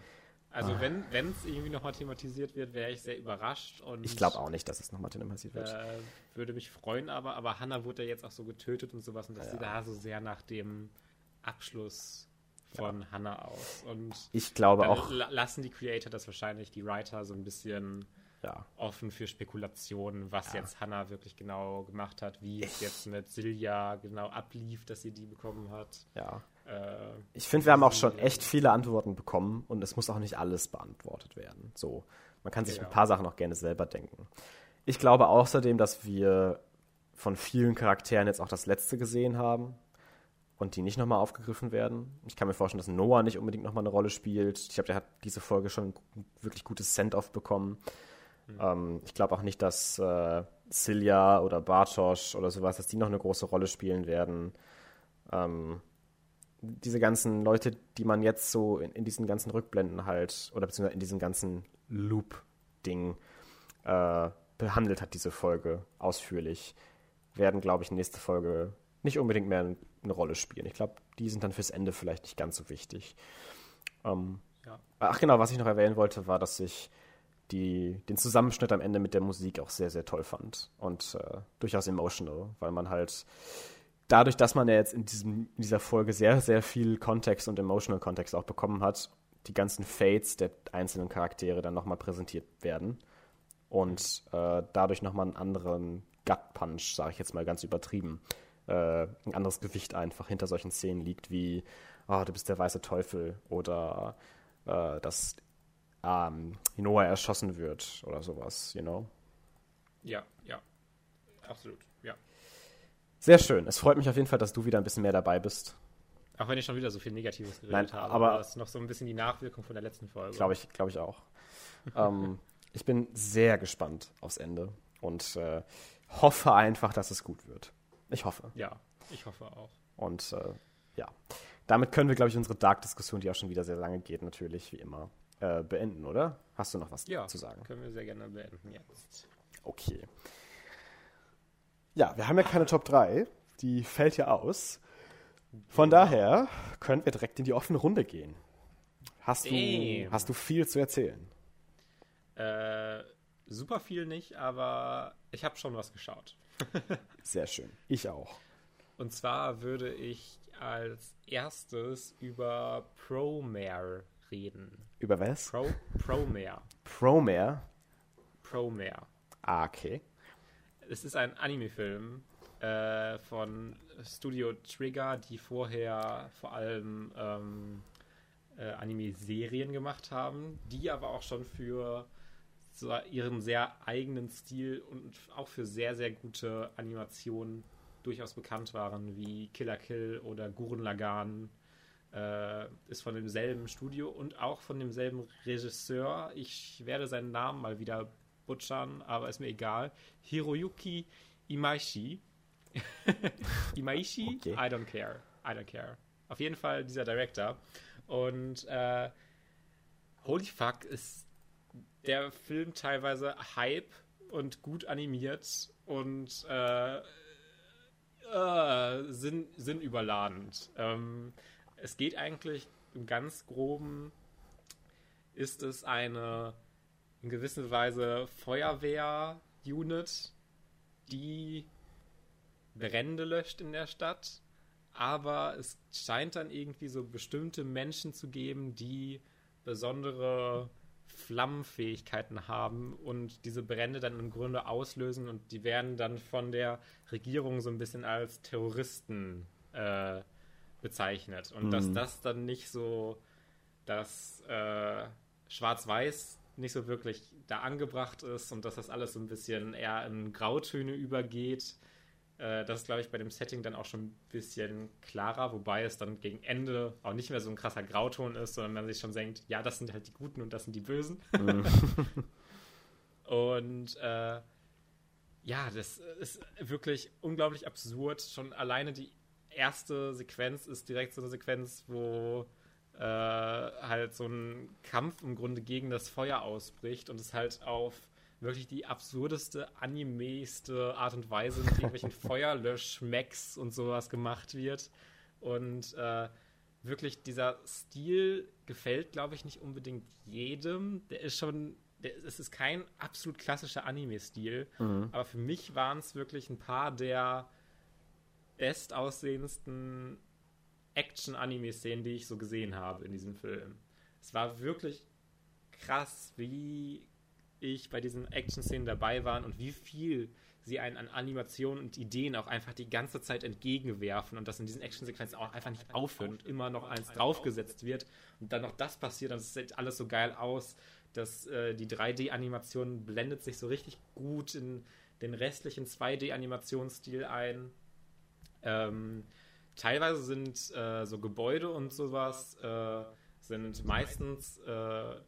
Also ah. wenn es irgendwie nochmal thematisiert wird, wäre ich sehr überrascht. Und, ich glaube auch nicht, dass es nochmal thematisiert wird. Äh, würde mich freuen, aber, aber Hannah wurde ja jetzt auch so getötet und sowas und das ja. sieht da so sehr nach dem Abschluss von ja. Hannah aus. Und ich glaube auch. Lassen die Creator das wahrscheinlich, die Writer, so ein bisschen ja. offen für Spekulationen, was ja. jetzt Hannah wirklich genau gemacht hat, wie es jetzt mit Silja genau ablief, dass sie die bekommen hat. Ja. Äh, ich finde, wir haben auch schon echt viele Antworten bekommen und es muss auch nicht alles beantwortet werden. So, man kann sich ja. ein paar Sachen auch gerne selber denken. Ich glaube außerdem, dass wir von vielen Charakteren jetzt auch das letzte gesehen haben und die nicht nochmal aufgegriffen werden. Ich kann mir vorstellen, dass Noah nicht unbedingt nochmal eine Rolle spielt. Ich glaube, der hat diese Folge schon ein wirklich gutes Send-off bekommen. Mhm. Ähm, ich glaube auch nicht, dass äh, Silja oder Bartosz oder sowas, dass die noch eine große Rolle spielen werden. Ähm, diese ganzen Leute, die man jetzt so in, in, diesen ganzen Rückblenden halt, oder beziehungsweise in diesem ganzen Loop-Ding äh, behandelt hat, diese Folge ausführlich, werden, glaube ich, nächste Folge nicht unbedingt mehr eine Rolle spielen. Ich glaube, die sind dann fürs Ende vielleicht nicht ganz so wichtig. Ähm, ja. Ach genau, was ich noch erwähnen wollte, war, dass ich die, den Zusammenschnitt am Ende mit der Musik auch sehr, sehr toll fand und äh, durchaus emotional, weil man halt dadurch, dass man ja jetzt in, diesem, in dieser Folge sehr, sehr viel Kontext und emotional Kontext auch bekommen hat, die ganzen Fates der einzelnen Charaktere dann nochmal präsentiert werden und äh, dadurch nochmal einen anderen Gut Punch, sage ich jetzt mal ganz übertrieben, äh, ein anderes Gewicht einfach hinter solchen Szenen liegt, wie oh, du bist der weiße Teufel oder äh, dass ähm, Noah erschossen wird oder sowas, you know? Ja, ja, absolut, ja. Sehr schön. Es freut mich auf jeden Fall, dass du wieder ein bisschen mehr dabei bist. Auch wenn ich schon wieder so viel Negatives geredet Nein, habe. Aber das ist noch so ein bisschen die Nachwirkung von der letzten Folge. Glaube ich, glaube ich auch. ähm, ich bin sehr gespannt aufs Ende und äh, hoffe einfach, dass es gut wird. Ich hoffe. Ja, ich hoffe auch. Und äh, ja, damit können wir, glaube ich, unsere Dark-Diskussion, die auch schon wieder sehr lange geht, natürlich, wie immer, äh, beenden, oder? Hast du noch was ja, zu sagen? können wir sehr gerne beenden jetzt. Okay. Ja, wir haben ja keine Top 3. Die fällt ja aus. Von genau. daher können wir direkt in die offene Runde gehen. Hast du, hast du viel zu erzählen? Äh, super viel nicht, aber ich habe schon was geschaut. Sehr schön. Ich auch. Und zwar würde ich als erstes über Promare reden. Über was? Pro, Promare. Promare? Promare. Ah, okay es ist ein Anime-Film äh, von Studio Trigger, die vorher vor allem ähm, äh, Anime-Serien gemacht haben, die aber auch schon für so ihren sehr eigenen Stil und auch für sehr, sehr gute Animationen durchaus bekannt waren, wie Killer Kill oder Gurren Lagann. Äh, ist von demselben Studio und auch von demselben Regisseur. Ich werde seinen Namen mal wieder butchern, aber ist mir egal. Hiroyuki Imaishi. Imaishi? Okay. I don't care. I don't care. Auf jeden Fall dieser Director. Und äh, holy fuck, ist der Film teilweise Hype und gut animiert und äh, äh, sinn, sinnüberladend. Ähm, es geht eigentlich im ganz groben, ist es eine in gewisser Weise Feuerwehr-Unit, die Brände löscht in der Stadt. Aber es scheint dann irgendwie so bestimmte Menschen zu geben, die besondere Flammenfähigkeiten haben und diese Brände dann im Grunde auslösen und die werden dann von der Regierung so ein bisschen als Terroristen äh, bezeichnet. Und mhm. dass das dann nicht so das äh, Schwarz-Weiß nicht so wirklich da angebracht ist und dass das alles so ein bisschen eher in Grautöne übergeht. Äh, das ist, glaube ich, bei dem Setting dann auch schon ein bisschen klarer, wobei es dann gegen Ende auch nicht mehr so ein krasser Grauton ist, sondern man sich schon denkt, ja, das sind halt die Guten und das sind die Bösen. Mhm. und äh, ja, das ist wirklich unglaublich absurd. Schon alleine die erste Sequenz ist direkt so eine Sequenz, wo äh, halt so ein Kampf im Grunde gegen das Feuer ausbricht und es halt auf wirklich die absurdeste, animeste Art und Weise mit irgendwelchen Feuerlöschmecks und sowas gemacht wird. Und äh, wirklich dieser Stil gefällt, glaube ich, nicht unbedingt jedem. Der ist schon, der, es ist kein absolut klassischer Anime-Stil, mhm. aber für mich waren es wirklich ein paar der bestaussehendsten Action-Anime-Szenen, die ich so gesehen habe in diesem Film. Es war wirklich krass, wie ich bei diesen Action-Szenen dabei war und wie viel sie einen an Animationen und Ideen auch einfach die ganze Zeit entgegenwerfen und das in diesen Action-Sequenzen auch einfach nicht aufhört und immer noch eins draufgesetzt wird und dann noch das passiert und es sieht alles so geil aus, dass äh, die 3D-Animation blendet sich so richtig gut in den restlichen 2D-Animationsstil ein. Ähm, teilweise sind äh, so Gebäude und sowas äh, sind meistens äh,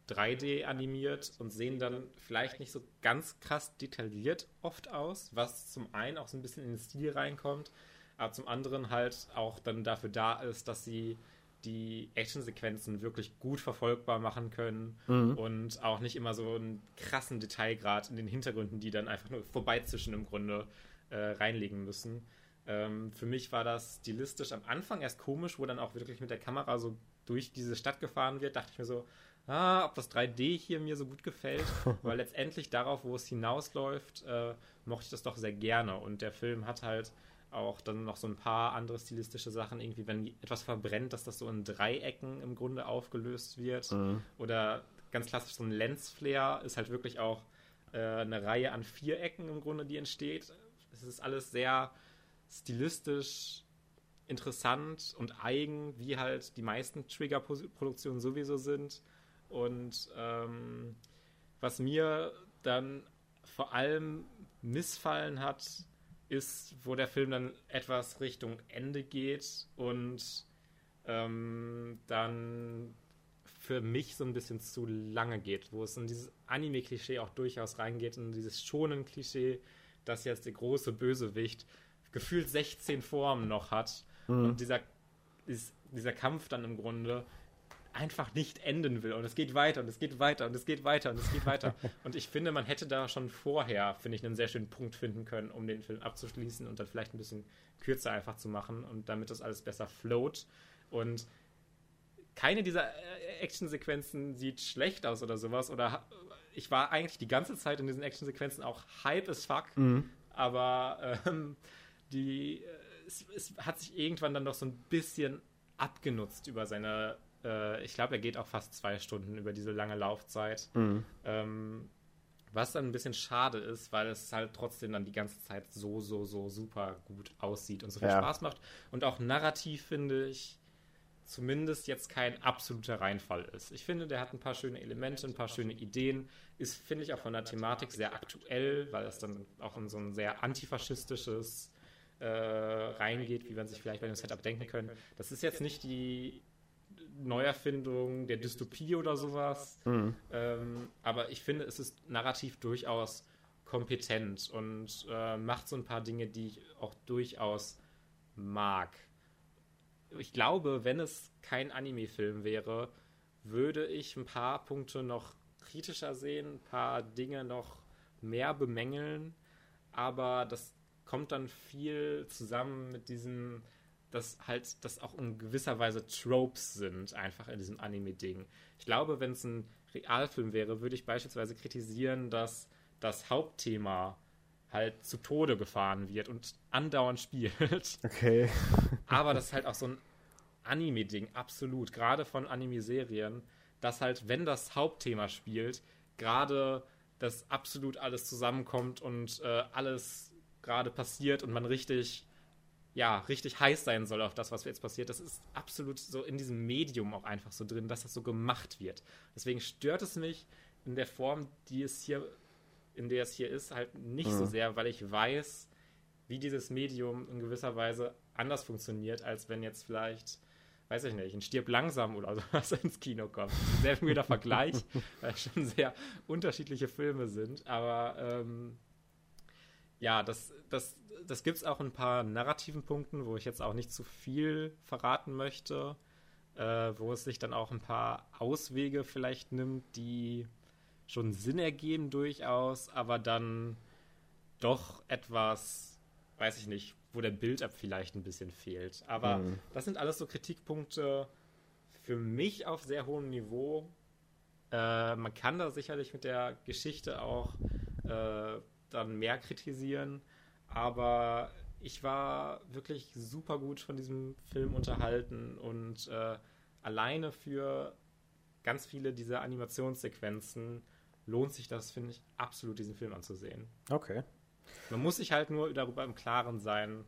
3D animiert und sehen dann vielleicht nicht so ganz krass detailliert oft aus, was zum einen auch so ein bisschen in den Stil reinkommt, aber zum anderen halt auch dann dafür da ist, dass sie die Actionsequenzen wirklich gut verfolgbar machen können mhm. und auch nicht immer so einen krassen Detailgrad in den Hintergründen, die dann einfach nur vorbeizischen im Grunde äh, reinlegen müssen. Ähm, für mich war das stilistisch am Anfang erst komisch, wo dann auch wirklich mit der Kamera so durch diese Stadt gefahren wird, dachte ich mir so, ah, ob das 3D hier mir so gut gefällt, weil letztendlich darauf, wo es hinausläuft, äh, mochte ich das doch sehr gerne und der Film hat halt auch dann noch so ein paar andere stilistische Sachen, irgendwie, wenn etwas verbrennt, dass das so in Dreiecken im Grunde aufgelöst wird. Mhm. Oder ganz klassisch so ein Lensflare ist halt wirklich auch äh, eine Reihe an Vierecken im Grunde, die entsteht. Es ist alles sehr stilistisch interessant und eigen, wie halt die meisten Trigger-Produktionen sowieso sind. Und ähm, was mir dann vor allem missfallen hat, ist, wo der Film dann etwas Richtung Ende geht und ähm, dann für mich so ein bisschen zu lange geht, wo es in dieses Anime-Klischee auch durchaus reingeht, in dieses schonen Klischee, dass jetzt der große Bösewicht gefühlt 16 Formen noch hat mhm. und dieser, dieser Kampf dann im Grunde einfach nicht enden will. Und es geht weiter und es geht weiter und es geht weiter und es geht weiter. und ich finde, man hätte da schon vorher, finde ich, einen sehr schönen Punkt finden können, um den Film abzuschließen und dann vielleicht ein bisschen kürzer einfach zu machen und damit das alles besser float. Und keine dieser äh, Actionsequenzen sieht schlecht aus oder sowas. Oder ich war eigentlich die ganze Zeit in diesen Actionsequenzen auch hype as fuck. Mhm. Aber ähm, die, äh, es, es hat sich irgendwann dann doch so ein bisschen abgenutzt über seine äh, ich glaube, er geht auch fast zwei Stunden über diese lange Laufzeit. Mhm. Ähm, was dann ein bisschen schade ist, weil es halt trotzdem dann die ganze Zeit so, so, so super gut aussieht und so viel ja. Spaß macht. Und auch narrativ finde ich zumindest jetzt kein absoluter Reinfall ist. Ich finde, der hat ein paar schöne Elemente, ein paar schöne Ideen, ist, finde ich, auch von der Thematik sehr aktuell, weil es dann auch in so ein sehr antifaschistisches äh, reingeht, wie man sich vielleicht bei dem Setup denken können. Das ist jetzt nicht die Neuerfindung der Dystopie oder sowas. Mhm. Ähm, aber ich finde, es ist narrativ durchaus kompetent und äh, macht so ein paar Dinge, die ich auch durchaus mag. Ich glaube, wenn es kein Anime-Film wäre, würde ich ein paar Punkte noch kritischer sehen, ein paar Dinge noch mehr bemängeln, aber das kommt dann viel zusammen mit diesem dass halt das auch in gewisser Weise Tropes sind, einfach in diesem Anime-Ding. Ich glaube, wenn es ein Realfilm wäre, würde ich beispielsweise kritisieren, dass das Hauptthema halt zu Tode gefahren wird und andauernd spielt. Okay. Aber das ist halt auch so ein Anime-Ding, absolut. Gerade von Anime-Serien, dass halt, wenn das Hauptthema spielt, gerade das absolut alles zusammenkommt und äh, alles gerade passiert und man richtig ja, richtig heiß sein soll auf das, was jetzt passiert. Das ist absolut so in diesem Medium auch einfach so drin, dass das so gemacht wird. Deswegen stört es mich in der Form, die es hier, in der es hier ist, halt nicht mhm. so sehr, weil ich weiß, wie dieses Medium in gewisser Weise anders funktioniert, als wenn jetzt vielleicht, weiß ich nicht, ein Stirb langsam oder sowas ins Kino kommt. Das ist ein sehr guter Vergleich, weil es schon sehr unterschiedliche Filme sind. Aber ähm, ja, das, das das gibt es auch ein paar narrativen Punkten, wo ich jetzt auch nicht zu viel verraten möchte, äh, wo es sich dann auch ein paar Auswege vielleicht nimmt, die schon Sinn ergeben durchaus, aber dann doch etwas, weiß ich nicht, wo der Build-up vielleicht ein bisschen fehlt. Aber mhm. das sind alles so Kritikpunkte für mich auf sehr hohem Niveau. Äh, man kann da sicherlich mit der Geschichte auch äh, dann mehr kritisieren. Aber ich war wirklich super gut von diesem Film unterhalten und äh, alleine für ganz viele dieser Animationssequenzen lohnt sich das, finde ich, absolut, diesen Film anzusehen. Okay. Man muss sich halt nur darüber im Klaren sein,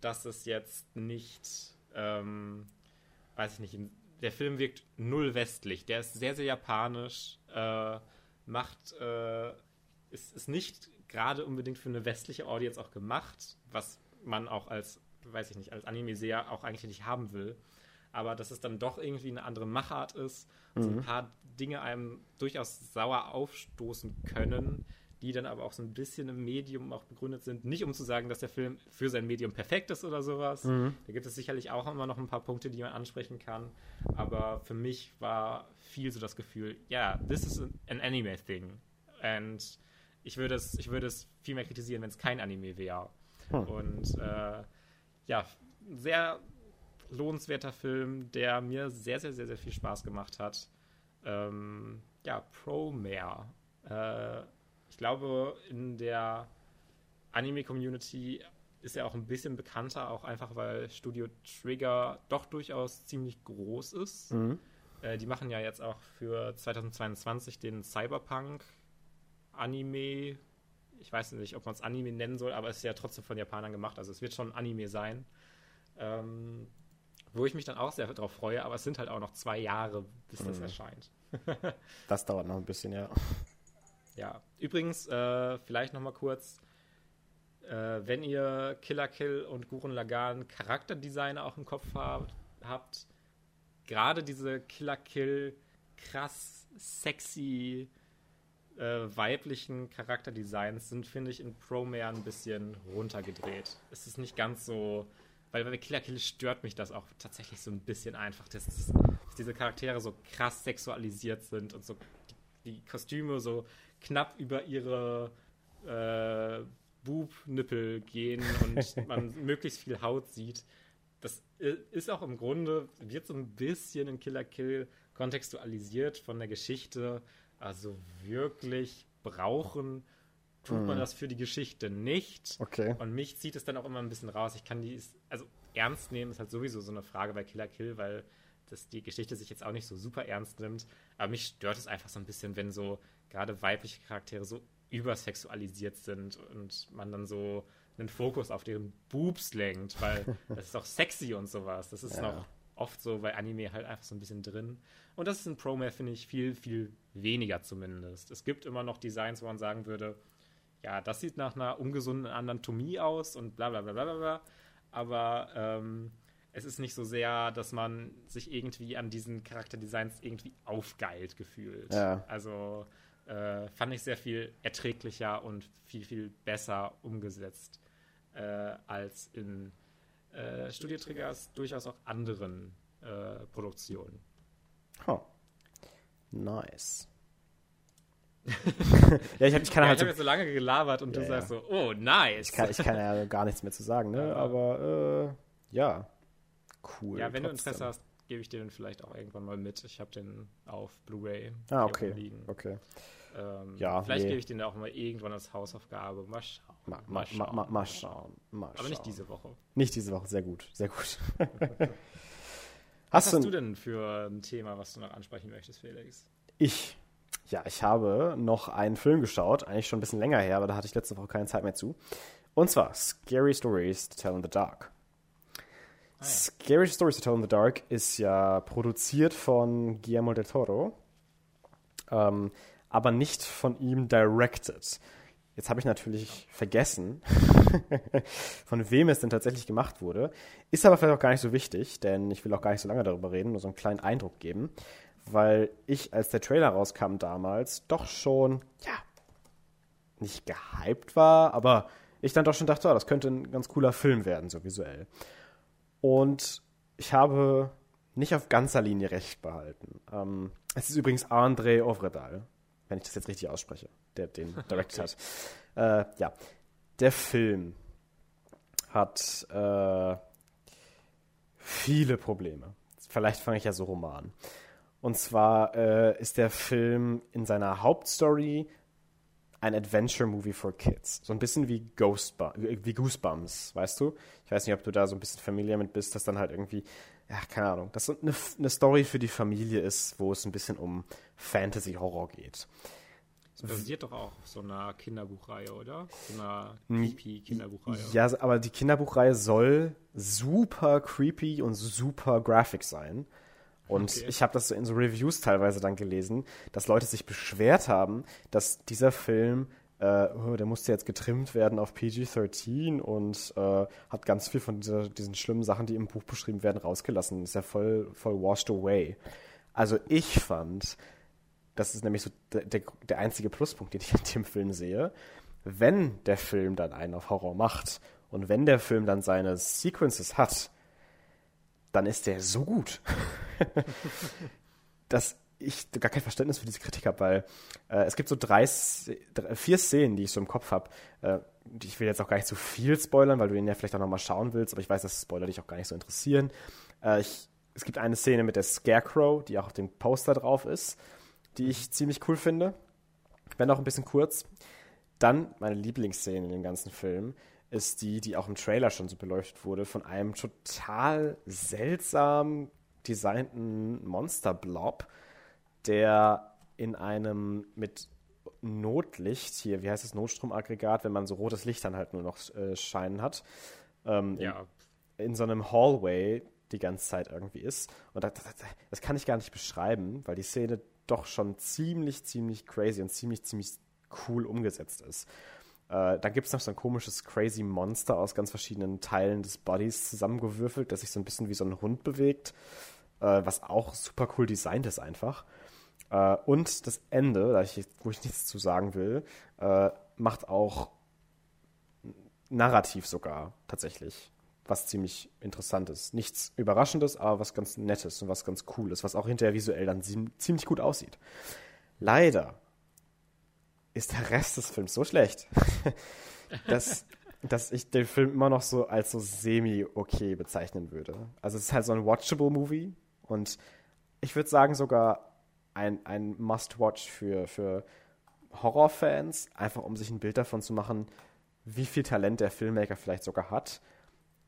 dass es jetzt nicht, ähm, weiß ich nicht, der Film wirkt null westlich. Der ist sehr, sehr japanisch, äh, macht, äh, ist, ist nicht gerade unbedingt für eine westliche Audience auch gemacht, was man auch als, weiß ich nicht, als Anime-Seher auch eigentlich nicht haben will. Aber dass es dann doch irgendwie eine andere Machart ist und so ein paar Dinge einem durchaus sauer aufstoßen können, die dann aber auch so ein bisschen im Medium auch begründet sind. Nicht um zu sagen, dass der Film für sein Medium perfekt ist oder sowas. Da gibt es sicherlich auch immer noch ein paar Punkte, die man ansprechen kann. Aber für mich war viel so das Gefühl, ja, yeah, this is an anime thing. Und ich würde es, ich würde es viel mehr kritisieren, wenn es kein Anime wäre. Hm. Und äh, ja, sehr lohnenswerter Film, der mir sehr, sehr, sehr, sehr viel Spaß gemacht hat. Ähm, ja, Promare. Äh, ich glaube, in der Anime-Community ist er auch ein bisschen bekannter, auch einfach weil Studio Trigger doch durchaus ziemlich groß ist. Mhm. Äh, die machen ja jetzt auch für 2022 den Cyberpunk Anime. Ich weiß nicht, ob man es Anime nennen soll, aber es ist ja trotzdem von Japanern gemacht. Also es wird schon Anime sein. Ähm, wo ich mich dann auch sehr darauf freue, aber es sind halt auch noch zwei Jahre, bis das Mhm. erscheint. Das dauert noch ein bisschen, ja. Ja, übrigens, äh, vielleicht nochmal kurz, äh, wenn ihr Killer Kill und Gurren Lagann Charakterdesigner auch im Kopf habt, habt gerade diese Killer Kill krass sexy äh, weiblichen Charakterdesigns sind, finde ich, in Promare ein bisschen runtergedreht. Es ist nicht ganz so, weil bei Killer Kill stört mich das auch tatsächlich so ein bisschen einfach, dass, dass diese Charaktere so krass sexualisiert sind und so die, die Kostüme so knapp über ihre äh, Bubnippel gehen und man möglichst viel Haut sieht. Das ist auch im Grunde, wird so ein bisschen in Killer Kill kontextualisiert von der Geschichte. Also wirklich brauchen tut man das für die Geschichte nicht. Okay. Und mich zieht es dann auch immer ein bisschen raus. Ich kann die, also ernst nehmen ist halt sowieso so eine Frage bei Killer Kill, weil das die Geschichte sich jetzt auch nicht so super ernst nimmt. Aber mich stört es einfach so ein bisschen, wenn so gerade weibliche Charaktere so übersexualisiert sind und man dann so einen Fokus auf deren Boobs lenkt, weil das ist auch sexy und sowas. Das ist Ja. noch oft so bei Anime halt einfach so ein bisschen drin. Und das ist in Promare, finde ich, viel, viel weniger zumindest. Es gibt immer noch Designs, wo man sagen würde, ja, das sieht nach einer ungesunden Anatomie aus und bla bla bla bla bla. Aber ähm, es ist nicht so sehr, dass man sich irgendwie an diesen Charakterdesigns irgendwie aufgeilt gefühlt. Ja. Also äh, fand ich sehr viel erträglicher und viel, viel besser umgesetzt äh, als in äh, Studio Triggers durchaus auch anderen äh, Produktionen. Huh. Nice. ja, ich, hab, ich kann Ja, halt ich so, habe jetzt so lange gelabert und Ja, du sagst so, oh, nice. ich kann, ich kann ja gar nichts mehr zu sagen, ne? Aber äh, ja, cool. ja, wenn du trotzdem. Interesse hast, gebe ich dir den vielleicht auch irgendwann mal mit. Ich habe den auf Blu-ray Ah, okay. Okay. Ähm, Ja, vielleicht nee. gebe ich den auch mal irgendwann als Hausaufgabe. Mal schauen. Mal, mal, mal, mal, mal schauen. Mal Aber nicht schauen. diese Woche. Nicht diese Woche, sehr gut, sehr gut. Was hast hast du du denn für ein Thema, was du noch ansprechen möchtest, Felix? Ich. Ja, ich habe noch einen Film geschaut, eigentlich schon ein bisschen länger her, aber da hatte ich letzte Woche keine Zeit mehr zu. Und zwar Scary Stories to Tell in the Dark. Ah, ja. Scary Stories to Tell in the Dark ist ja produziert von Guillermo del Toro, ähm, aber nicht von ihm directed. Jetzt habe ich natürlich vergessen, von wem es denn tatsächlich gemacht wurde. Ist aber vielleicht auch gar nicht so wichtig, denn ich will auch gar nicht so lange darüber reden, nur so einen kleinen Eindruck geben, weil ich, als der Trailer rauskam damals, doch schon, ja, nicht gehypt war, aber ich dann doch schon dachte, oh, das könnte ein ganz cooler Film werden, so visuell. Und ich habe nicht auf ganzer Linie recht behalten. Ähm, es ist übrigens André Ovredal, wenn ich das jetzt richtig ausspreche, der den directed hat. Äh, ja, der Film hat äh, viele Probleme. Vielleicht fange ich ja so rum an. Und zwar äh, ist der Film in seiner Hauptstory ein Adventure-Movie for Kids. So ein bisschen wie, Ghostbu wie Goosebumps, weißt du? Ich weiß nicht, ob du da so ein bisschen familiar mit bist, dass dann halt irgendwie, ja, keine Ahnung, dass eine, eine Story für die Familie ist, wo es ein bisschen um Fantasy-Horror geht. Das basiert doch auch auf so einer Kinderbuchreihe, oder? So einer creepy Kinderbuchreihe. Ja, aber die Kinderbuchreihe soll super creepy und super graphic sein. Und Okay. ich habe das in so Reviews teilweise dann gelesen, dass Leute sich beschwert haben, dass dieser Film äh, oh, der musste jetzt getrimmt werden auf PG-13 und äh, hat ganz viel von dieser, diesen schlimmen Sachen, die im Buch beschrieben werden, rausgelassen. Ist ja voll, voll washed away. Also ich fand, das ist nämlich so der, der, einzige Pluspunkt, den ich in dem Film sehe, wenn der Film dann einen auf Horror macht und wenn der Film dann seine Sequences hat, dann ist der so gut, dass ich gar kein Verständnis für diese Kritik habe, weil äh, es gibt so drei, drei, vier Szenen, die ich so im Kopf habe. Äh, ich will jetzt auch gar nicht zu viel spoilern, weil du ihn ja vielleicht auch nochmal schauen willst, aber ich weiß, dass Spoiler dich auch gar nicht so interessieren. Äh, ich, es gibt eine Szene mit der Scarecrow, die auch auf dem Poster drauf ist, die ich ziemlich cool finde. Wenn auch ein bisschen kurz. Dann meine Lieblingsszene in dem ganzen Film ist die, die auch im Trailer schon so beleuchtet wurde, von einem total seltsam designten Monster-Blob, der in einem mit Notlicht, hier, wie heißt das, Notstromaggregat, wenn man so rotes Licht dann halt nur noch äh, scheinen hat, ähm, ja. in, in, so einem Hallway die ganze Zeit irgendwie ist. Und das, das, das, kann ich gar nicht beschreiben, weil die Szene doch schon ziemlich, ziemlich crazy und ziemlich, ziemlich cool umgesetzt ist. Äh, dann gibt es noch so ein komisches crazy Monster aus ganz verschiedenen Teilen des Bodies zusammengewürfelt, das sich so ein bisschen wie so ein Hund bewegt, äh, was auch super cool designt ist einfach. Äh, und das Ende, da ich, wo ich nichts zu sagen will, äh, macht auch narrativ sogar tatsächlich was ziemlich interessantes. Nichts Überraschendes, aber was ganz Nettes und was ganz Cooles, was auch hinterher visuell dann ziemlich gut aussieht. Leider ist der Rest des Films so schlecht, dass, dass ich den Film immer noch so als so semi-okay bezeichnen würde. Also es ist halt so ein watchable Movie und ich würde sagen sogar ein, ein Must-Watch für, für Horrorfans, einfach um sich ein Bild davon zu machen, wie viel Talent der Filmmaker vielleicht sogar hat.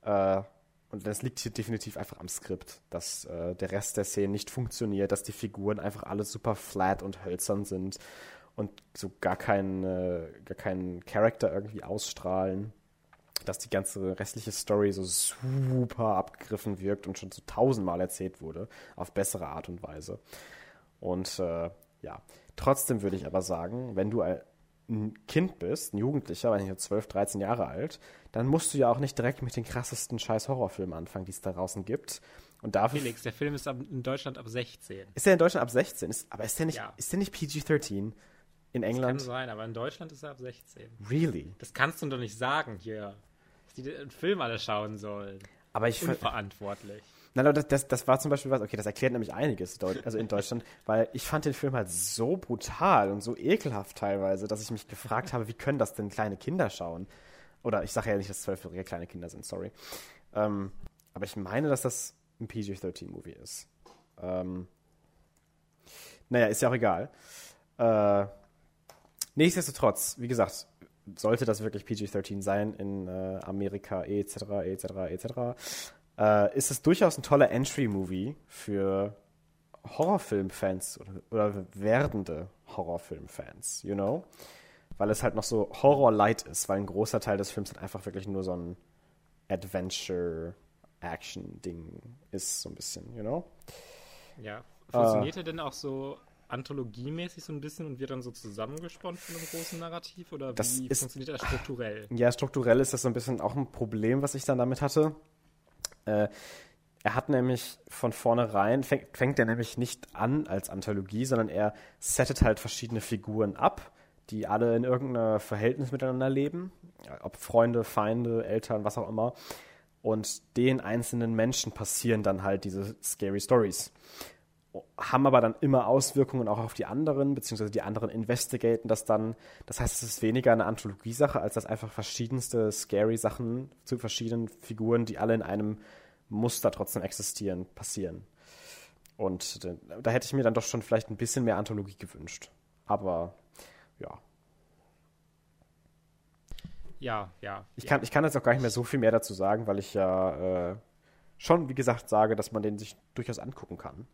Äh, und das liegt hier definitiv einfach am Skript, dass äh, der Rest der Szene nicht funktioniert, dass die Figuren einfach alle super flat und hölzern sind und so gar keinen, äh, gar keinen Charakter irgendwie ausstrahlen. Dass die ganze restliche Story so super abgegriffen wirkt und schon so tausendmal erzählt wurde, auf bessere Art und Weise. Und äh, ja, trotzdem würde ich aber sagen, wenn du ein Kind bist, ein Jugendlicher, wenn ich jetzt 12, 13 Jahre alt, dann musst du ja auch nicht direkt mit den krassesten scheiß Horrorfilmen anfangen, die es da draußen gibt. Und dafür Felix, der Film ist ab, in Deutschland ab 16. Ist der in Deutschland ab 16? Ist, aber ist der nicht, ja. ist der nicht PG-13 in England? Das kann sein, aber in Deutschland ist er ab 16. Really? Das kannst du doch nicht sagen hier, dass die den Film alle schauen sollen. Aber ich Unverantwortlich. Nein, das, das, das war zum Beispiel was, okay, das erklärt nämlich einiges, also in Deutschland, weil ich fand den Film halt so brutal und so ekelhaft teilweise, dass ich mich gefragt habe, wie können das denn kleine Kinder schauen? Oder ich sage ja nicht, dass zwölfjährige kleine Kinder sind, sorry. Ähm, aber ich meine, dass das ein PG-13-Movie ist. Ähm, naja, ist ja auch egal. Äh, nichtsdestotrotz, wie gesagt, sollte das wirklich PG-13 sein in äh, Amerika, etc., etc., etc., äh, ist es durchaus ein toller Entry-Movie für Horrorfilm-Fans oder, oder werdende Horrorfilm-Fans, you know? Weil es halt noch so Horror-light ist, weil ein großer Teil des Films halt einfach wirklich nur so ein Adventure-Action-Ding ist, so ein bisschen, you know? Ja. Funktioniert er denn auch so anthologiemäßig so ein bisschen und wird dann so zusammengesponnen von einem großen Narrativ? Oder wie ist, funktioniert das strukturell? Ja, strukturell ist das so ein bisschen auch ein Problem, was ich dann damit hatte. Äh, er hat nämlich von vornherein, fängt, fängt er nämlich nicht an als Anthologie, sondern er settet halt verschiedene Figuren ab, die alle in irgendeinem Verhältnis miteinander leben. Ob Freunde, Feinde, Eltern, was auch immer. Und den einzelnen Menschen passieren dann halt diese scary Stories. Haben aber dann immer Auswirkungen auch auf die anderen, beziehungsweise die anderen investigaten das dann. Das heißt, es ist weniger eine Anthologiesache, als dass einfach verschiedenste scary Sachen zu verschiedenen Figuren, die alle in einem Muster trotzdem existieren, passieren. Und da, da hätte ich mir dann doch schon vielleicht ein bisschen mehr Anthologie gewünscht. Aber ja. Ja, ja. Ich, ja. Kann, ich kann jetzt auch gar nicht mehr so viel mehr dazu sagen, weil ich ja äh, schon, wie gesagt, sage, dass man den sich durchaus angucken kann.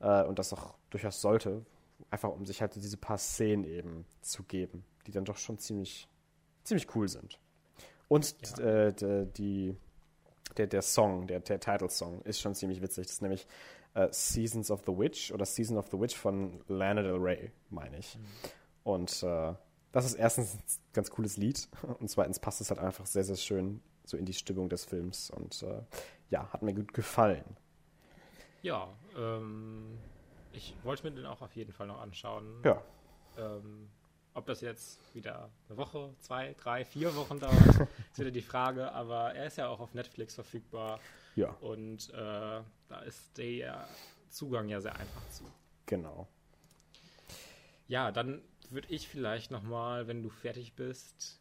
Äh, und das auch durchaus sollte. Einfach um sich halt diese paar Szenen eben zu geben, die dann doch schon ziemlich, ziemlich cool sind. Und ja. äh, die, der, der Song, der, der Title-Song, ist schon ziemlich witzig. Das ist nämlich äh, Seasons of the Witch oder Season of the Witch von Lana Del Rey, meine ich. Mhm. Und äh, das ist erstens ein ganz cooles Lied und zweitens passt es halt einfach sehr, sehr schön so in die Stimmung des Films und äh, ja, hat mir gut gefallen. Ja, ähm, ich wollte mir den auch auf jeden Fall noch anschauen. Ja. Ähm, ob das jetzt wieder eine Woche, zwei, drei, vier Wochen dauert, ist wieder die Frage. Aber er ist ja auch auf Netflix verfügbar. Ja. Und äh, da ist der Zugang ja sehr einfach zu. Genau. Ja, dann würde ich vielleicht nochmal, wenn du fertig bist,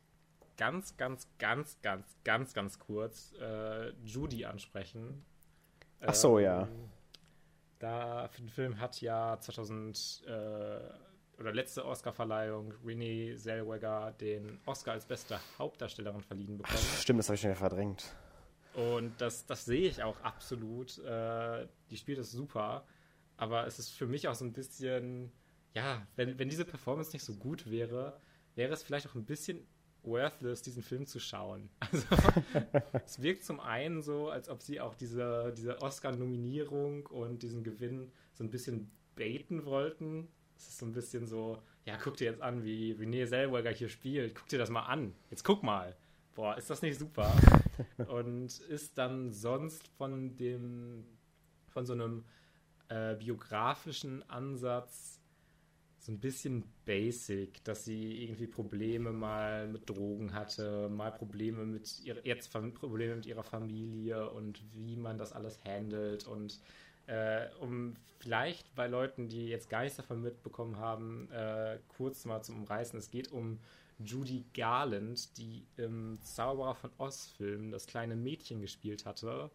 ganz, ganz, ganz, ganz, ganz, ganz kurz äh, Judy ansprechen. Ach so, ja. Ähm, Da für den Film hat ja 2000 äh, oder letzte Oscarverleihung Renee Zellweger den Oscar als beste Hauptdarstellerin verliehen bekommen. Stimmt, das habe ich schon wieder verdrängt. Und das, das sehe ich auch absolut. Äh, die spielt das super. Aber es ist für mich auch so ein bisschen, ja, wenn, wenn diese Performance nicht so gut wäre, wäre es vielleicht auch ein bisschen worthless, diesen Film zu schauen. Also es wirkt zum einen so, als ob sie auch diese, diese Oscar-Nominierung und diesen Gewinn so ein bisschen baiten wollten. Es ist so ein bisschen so, ja, guck dir jetzt an, wie Renee Zellweger hier spielt. Guck dir das mal an. Jetzt guck mal. Boah, ist das nicht super? und ist dann sonst von dem, von so einem äh, biografischen Ansatz so ein bisschen basic, dass sie irgendwie Probleme mal mit Drogen hatte, mal Probleme mit ihrer, jetzt Probleme mit ihrer Familie und wie man das alles handelt und äh, um vielleicht bei Leuten, die jetzt gar nichts davon mitbekommen haben, äh, kurz mal zum Umreißen. Es geht um Judy Garland, die im Zauberer von Oz-Film das kleine Mädchen gespielt hatte.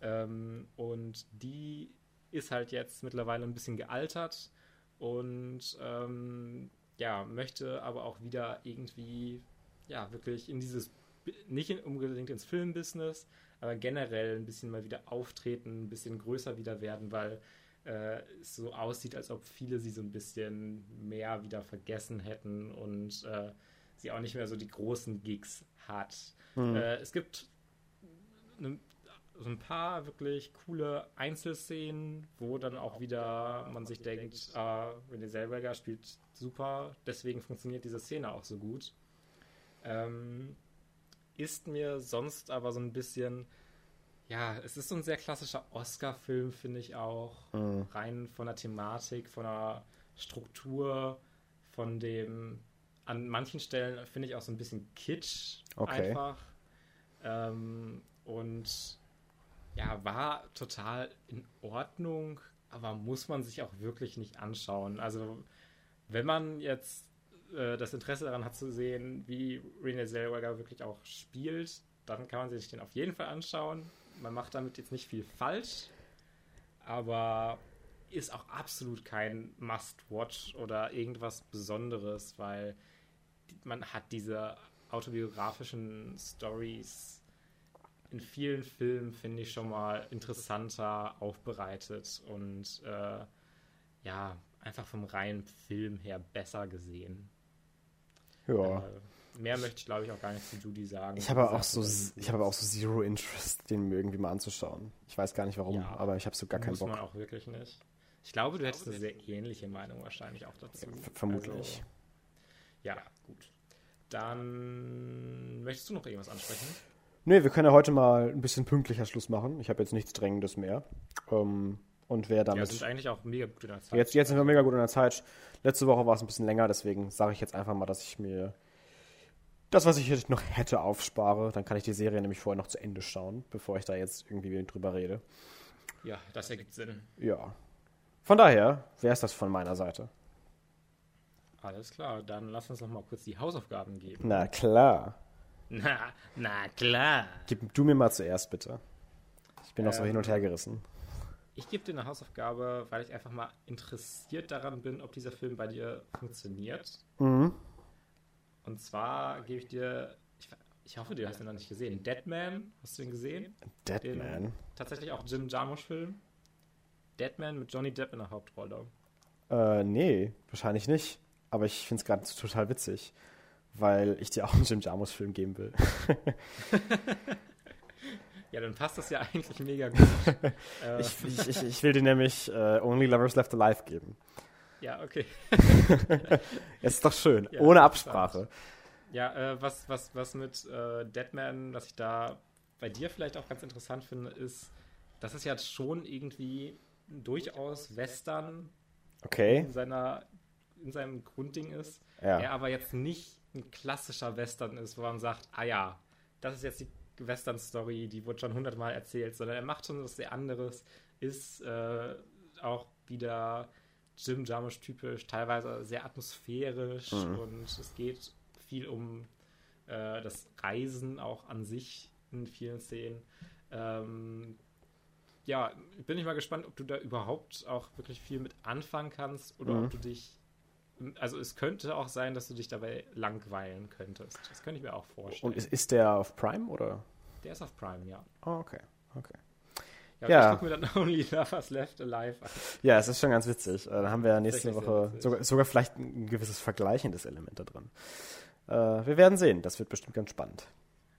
Ähm, und die ist halt jetzt mittlerweile ein bisschen gealtert und ähm, ja, möchte aber auch wieder irgendwie, ja, wirklich in dieses, nicht in, unbedingt ins Filmbusiness, aber generell ein bisschen mal wieder auftreten, ein bisschen größer wieder werden, weil äh, es so aussieht, als ob viele sie so ein bisschen mehr wieder vergessen hätten und äh, sie auch nicht mehr so die großen Gigs hat. Mhm. Äh, es gibt eine so ein paar wirklich coole Einzelszenen, wo dann auch wieder man sich denkt, ah, René Zellweger spielt super, deswegen funktioniert diese Szene auch so gut. Ähm, ist mir sonst aber so ein bisschen, ja, es ist so ein sehr klassischer Oscar-Film, finde ich auch. Mhm. Rein von der Thematik, von der Struktur, von dem, an manchen Stellen finde ich auch so ein bisschen kitsch okay. einfach. Ähm, und ja, war total in Ordnung, aber muss man sich auch wirklich nicht anschauen. Also, wenn man jetzt äh, das Interesse daran hat zu sehen, wie Renee Zellweger wirklich auch spielt, dann kann man sich den auf jeden Fall anschauen. Man macht damit jetzt nicht viel falsch, aber ist auch absolut kein Must-Watch oder irgendwas Besonderes, weil man hat diese autobiografischen Stories in vielen Filmen, finde ich, schon mal interessanter aufbereitet und äh, ja, einfach vom reinen Film her besser gesehen. Ja. Äh, mehr möchte ich, glaube ich, auch gar nicht zu Judy sagen. Ich habe auch so, ich habe auch so zero Interest, den mir irgendwie mal anzuschauen. Ich weiß gar nicht warum, ja, aber ich habe so gar keinen Bock. Muss man auch wirklich nicht. Ich glaube, du hättest eine sehr ähnliche Meinung wahrscheinlich auch dazu. Ja, vermutlich. Also, ja, gut. Dann möchtest du noch irgendwas ansprechen? Nee, wir können ja heute mal ein bisschen pünktlicher Schluss machen. Ich habe jetzt nichts Drängendes mehr. Ähm, und wer damit. Ja, sind eigentlich auch mega gut in der Zeit. Jetzt, jetzt sind wir mega gut in der Zeit. Letzte Woche war es ein bisschen länger, deswegen sage ich jetzt einfach mal, dass ich mir das, was ich noch hätte, aufspare. Dann kann ich die Serie nämlich vorher noch zu Ende schauen, bevor ich da jetzt irgendwie drüber rede. Ja, das ergibt Sinn. Ja. Von daher wäre es das von meiner Seite. Alles klar, dann lass uns noch mal kurz die Hausaufgaben geben. Na klar. Na, na klar. Gib du mir mal zuerst, bitte. Ich bin noch ähm, so hin und her gerissen. Ich gebe dir eine Hausaufgabe, weil ich einfach mal interessiert daran bin, ob dieser Film bei dir funktioniert. Mhm. Und zwar gebe ich dir, ich, ich, hoffe, du hast ihn noch nicht gesehen. Deadman, hast du den gesehen? Deadman? Tatsächlich auch Jim Jarmusch-Film. Deadman mit Johnny Depp in der Hauptrolle. Äh, nee, wahrscheinlich nicht. Aber ich finde es gerade total witzig weil ich dir auch einen Jim Jarmus-Film geben will. ja, dann passt das ja eigentlich mega gut. ich, ich, ich, will dir nämlich uh, Only Lovers Left Alive geben. Ja, okay. Ist doch schön, Ja, ohne. Absprache. Ja, äh, was, was, was mit äh, Deadman, was ich da bei dir vielleicht auch ganz interessant finde, ist, dass es ja schon irgendwie durchaus Western Okay, in, seiner, in seinem Grundding ist. ja. Er aber jetzt nicht ein klassischer Western ist, wo man sagt, ah ja, das ist jetzt die Western-Story, die wurde schon hundertmal erzählt, sondern er macht schon was sehr anderes, ist äh, auch wieder Jim Jarmusch typisch, teilweise sehr atmosphärisch Mhm. und es geht viel um äh, das Reisen auch an sich in vielen Szenen. Ähm, ja, bin ich mal gespannt, ob du da überhaupt auch wirklich viel mit anfangen kannst oder Mhm. ob du dich. Also es könnte auch sein, dass du dich dabei langweilen könntest. Das könnte ich mir auch vorstellen. Und ist, ist der auf Prime oder? Der ist auf Prime, ja. Oh, okay, okay. Ja, Ja. ich gucke mir dann Only Lovers Left Alive an. Ja, es ist schon ganz witzig. Äh, Dann haben wir ja nächste Woche sogar, sogar vielleicht ein gewisses vergleichendes Element da drin. Äh, wir werden sehen. Das wird bestimmt ganz spannend.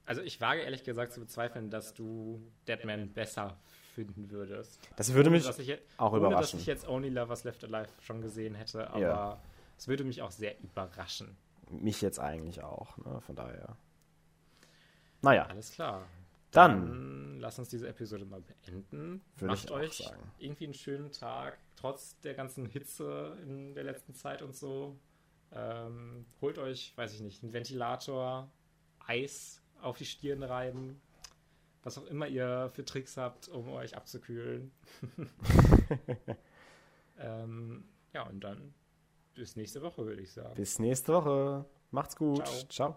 Also ich wage ehrlich gesagt zu bezweifeln, dass du Deadman besser finden würdest. Das würde Ohne, mich dass ich auch ohne, überraschen. dass ich jetzt Only Lovers Left Alive schon gesehen hätte, aber Ja. Es würde mich auch sehr überraschen. Mich jetzt eigentlich auch. Ne? Von daher. Naja, Alles klar. Dann- lass uns diese Episode mal beenden. Macht euch sagen. irgendwie einen schönen Tag, trotz der ganzen Hitze in der letzten Zeit und so. Ähm, holt euch, weiß ich nicht, einen Ventilator, Eis auf die Stirn reiben, was auch immer ihr für Tricks habt, um euch abzukühlen. ähm, ja, und dann bis nächste Woche, würde ich sagen. bis nächste Woche. Macht's gut. Ciao. Ciao.